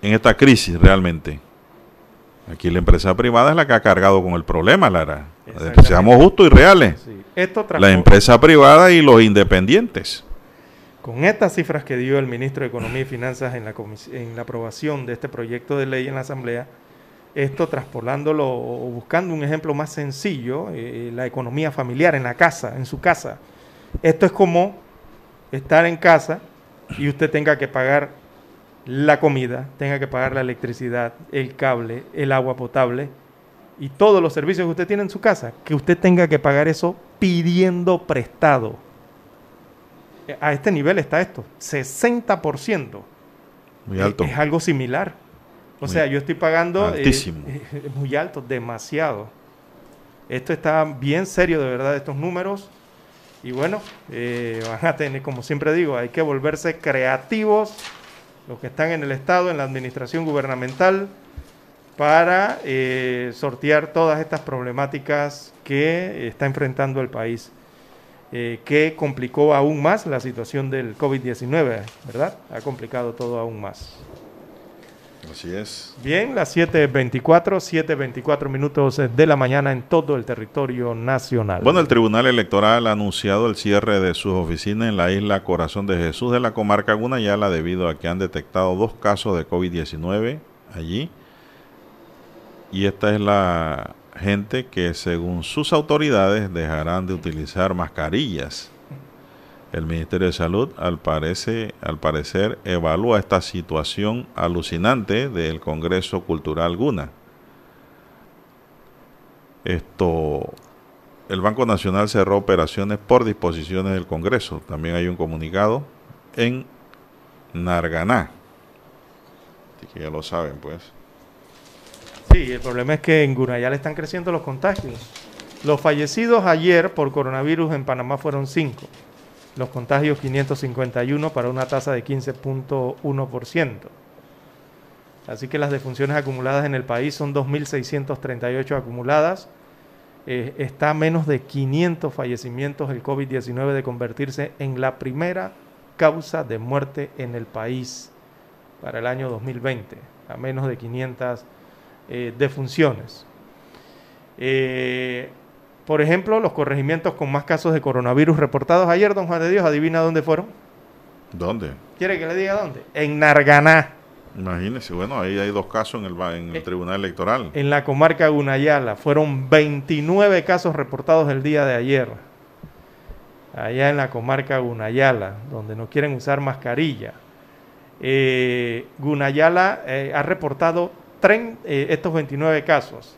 en esta crisis realmente. Aquí la empresa privada es la que ha cargado con el problema, Lara. Seamos justos y reales. La empresa privada y los independientes. Con estas cifras que dio el ministro de Economía y Finanzas en la, en la aprobación de este proyecto de ley en la Asamblea, esto traspolándolo o buscando un ejemplo más sencillo, eh, la economía familiar en la casa, en su casa. Esto es como estar en casa y usted tenga que pagar la comida, tenga que pagar la electricidad, el cable, el agua potable y todos los servicios que usted tiene en su casa, que usted tenga que pagar eso pidiendo prestado. A este nivel está esto, 60%. Muy alto. Es, algo similar. O sea, yo estoy pagando... Eh, Altísimo. muy alto, demasiado. Esto está bien serio, de verdad, estos números. Y bueno, eh, van a tener, como siempre digo, hay que volverse creativos los que están en el Estado, en la administración gubernamental, para eh, sortear todas estas problemáticas que está enfrentando el país, eh, que complicó aún más la situación del COVID-19, ¿verdad? Ha complicado todo aún más. Así es. Bien, las 7.24, 7.24 minutos de la mañana en todo el territorio nacional. Bueno, el Tribunal Electoral ha anunciado el cierre de sus oficinas en la isla Corazón de Jesús de la comarca Gunayala debido a que han detectado dos casos de COVID-19 allí. Y esta es la gente que según sus autoridades dejarán de utilizar mascarillas. El Ministerio de Salud, al, parece, al parecer, evalúa esta situación alucinante del Congreso Cultural Guna. Esto, el Banco Nacional cerró operaciones por disposiciones del Congreso. También hay un comunicado en Narganá. Así que ya lo saben, pues. Sí, el problema es que en Gunayala están creciendo los contagios. Los fallecidos ayer por coronavirus en Panamá fueron 5. Los contagios 551 para una tasa de 15.1%. Así que las defunciones acumuladas en el país son 2.638 acumuladas. Eh, está a menos de 500 fallecimientos el COVID-19 de convertirse en la primera causa de muerte en el país para el año 2020. A menos de 500 eh, defunciones. Eh, por ejemplo, los corregimientos con más casos de coronavirus reportados ayer, don Juan de Dios, adivina dónde fueron. ¿Dónde? ¿Quiere que le diga dónde? En Narganá. Imagínese, bueno, ahí hay dos casos en el, en el eh, Tribunal Electoral. En la comarca Gunayala fueron 29 casos reportados el día de ayer. Allá en la comarca Gunayala, donde no quieren usar mascarilla. Eh, Gunayala eh, ha reportado estos 29 casos.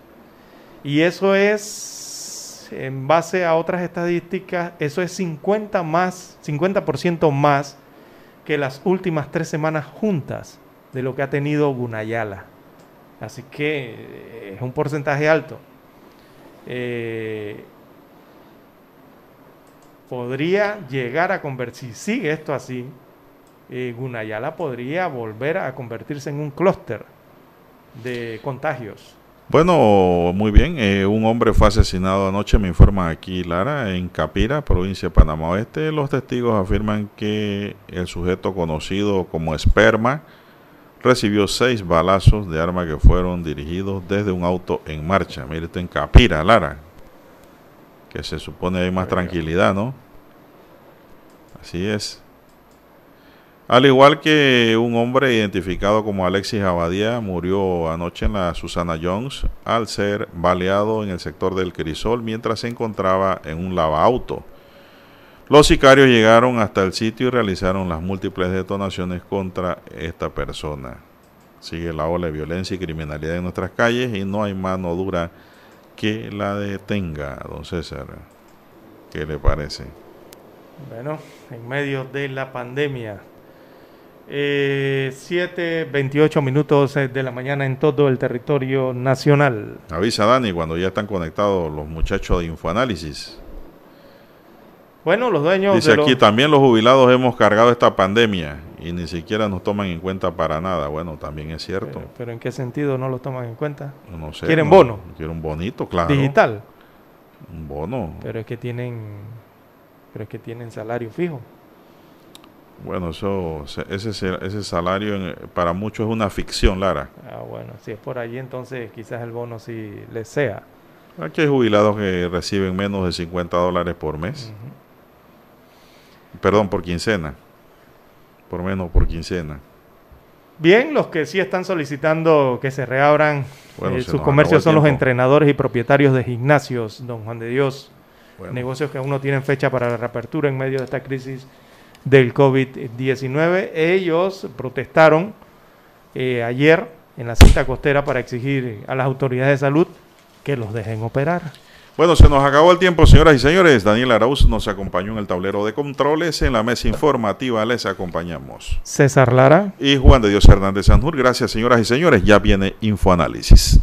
Y eso es en base a otras estadísticas, eso es 50 más, 50% más que las últimas tres semanas juntas de lo que ha tenido Gunayala. Así que eh, es un porcentaje alto. Eh, podría llegar a convertir, si sigue esto así, eh, Gunayala podría volver a convertirse en un clúster de contagios. Bueno, muy bien. Eh, un hombre fue asesinado anoche, me informa aquí Lara, en Capira, provincia de Panamá Oeste. Los testigos afirman que el sujeto conocido como Esperma recibió seis balazos de arma que fueron dirigidos desde un auto en marcha. Mire, esto en Capira, Lara. Que se supone hay más tranquilidad, ¿no? Así es. Al igual que un hombre identificado como Alexis Abadía murió anoche en la Susana Jones al ser baleado en el sector del Crisol mientras se encontraba en un lavauto. Los sicarios llegaron hasta el sitio y realizaron las múltiples detonaciones contra esta persona. Sigue la ola de violencia y criminalidad en nuestras calles y no hay mano dura que la detenga, don César. ¿Qué le parece? Bueno, en medio de la pandemia, eh, 7.28 minutos eh, de la mañana en todo el territorio nacional. Avisa Dani cuando ya están conectados los muchachos de Infoanálisis. Bueno, los dueños. Dice aquí, también los jubilados hemos cargado esta pandemia y ni siquiera nos toman en cuenta para nada. Bueno, también es cierto. Pero, ¿en qué sentido no lo toman en cuenta? No sé. ¿Quieren bono? Quieren un bonito, claro. Digital. Un bono. Pero es que tienen, pero es que tienen salario fijo. Bueno, eso, ese, ese salario para muchos es una ficción, Lara. Ah, bueno, si es por allí, entonces quizás el bono sí les sea. Aquí hay jubilados que reciben menos de 50 dólares por mes. Perdón, por quincena. Por menos por quincena. Bien, los que sí están solicitando que se reabran eh, sus comercios son los entrenadores y propietarios de gimnasios, don Juan de Dios. Negocios que aún no tienen fecha para la reapertura en medio de esta crisis del COVID-19. Ellos protestaron eh, ayer en la cinta costera para exigir a las autoridades de salud que los dejen operar. Bueno, se nos acabó el tiempo, señoras y señores. Daniel Arauz nos acompañó en el tablero de controles. En la mesa informativa les acompañamos. César Lara. Y Juan de Dios Hernández Sanjur. Gracias, señoras y señores. Ya viene Infoanálisis.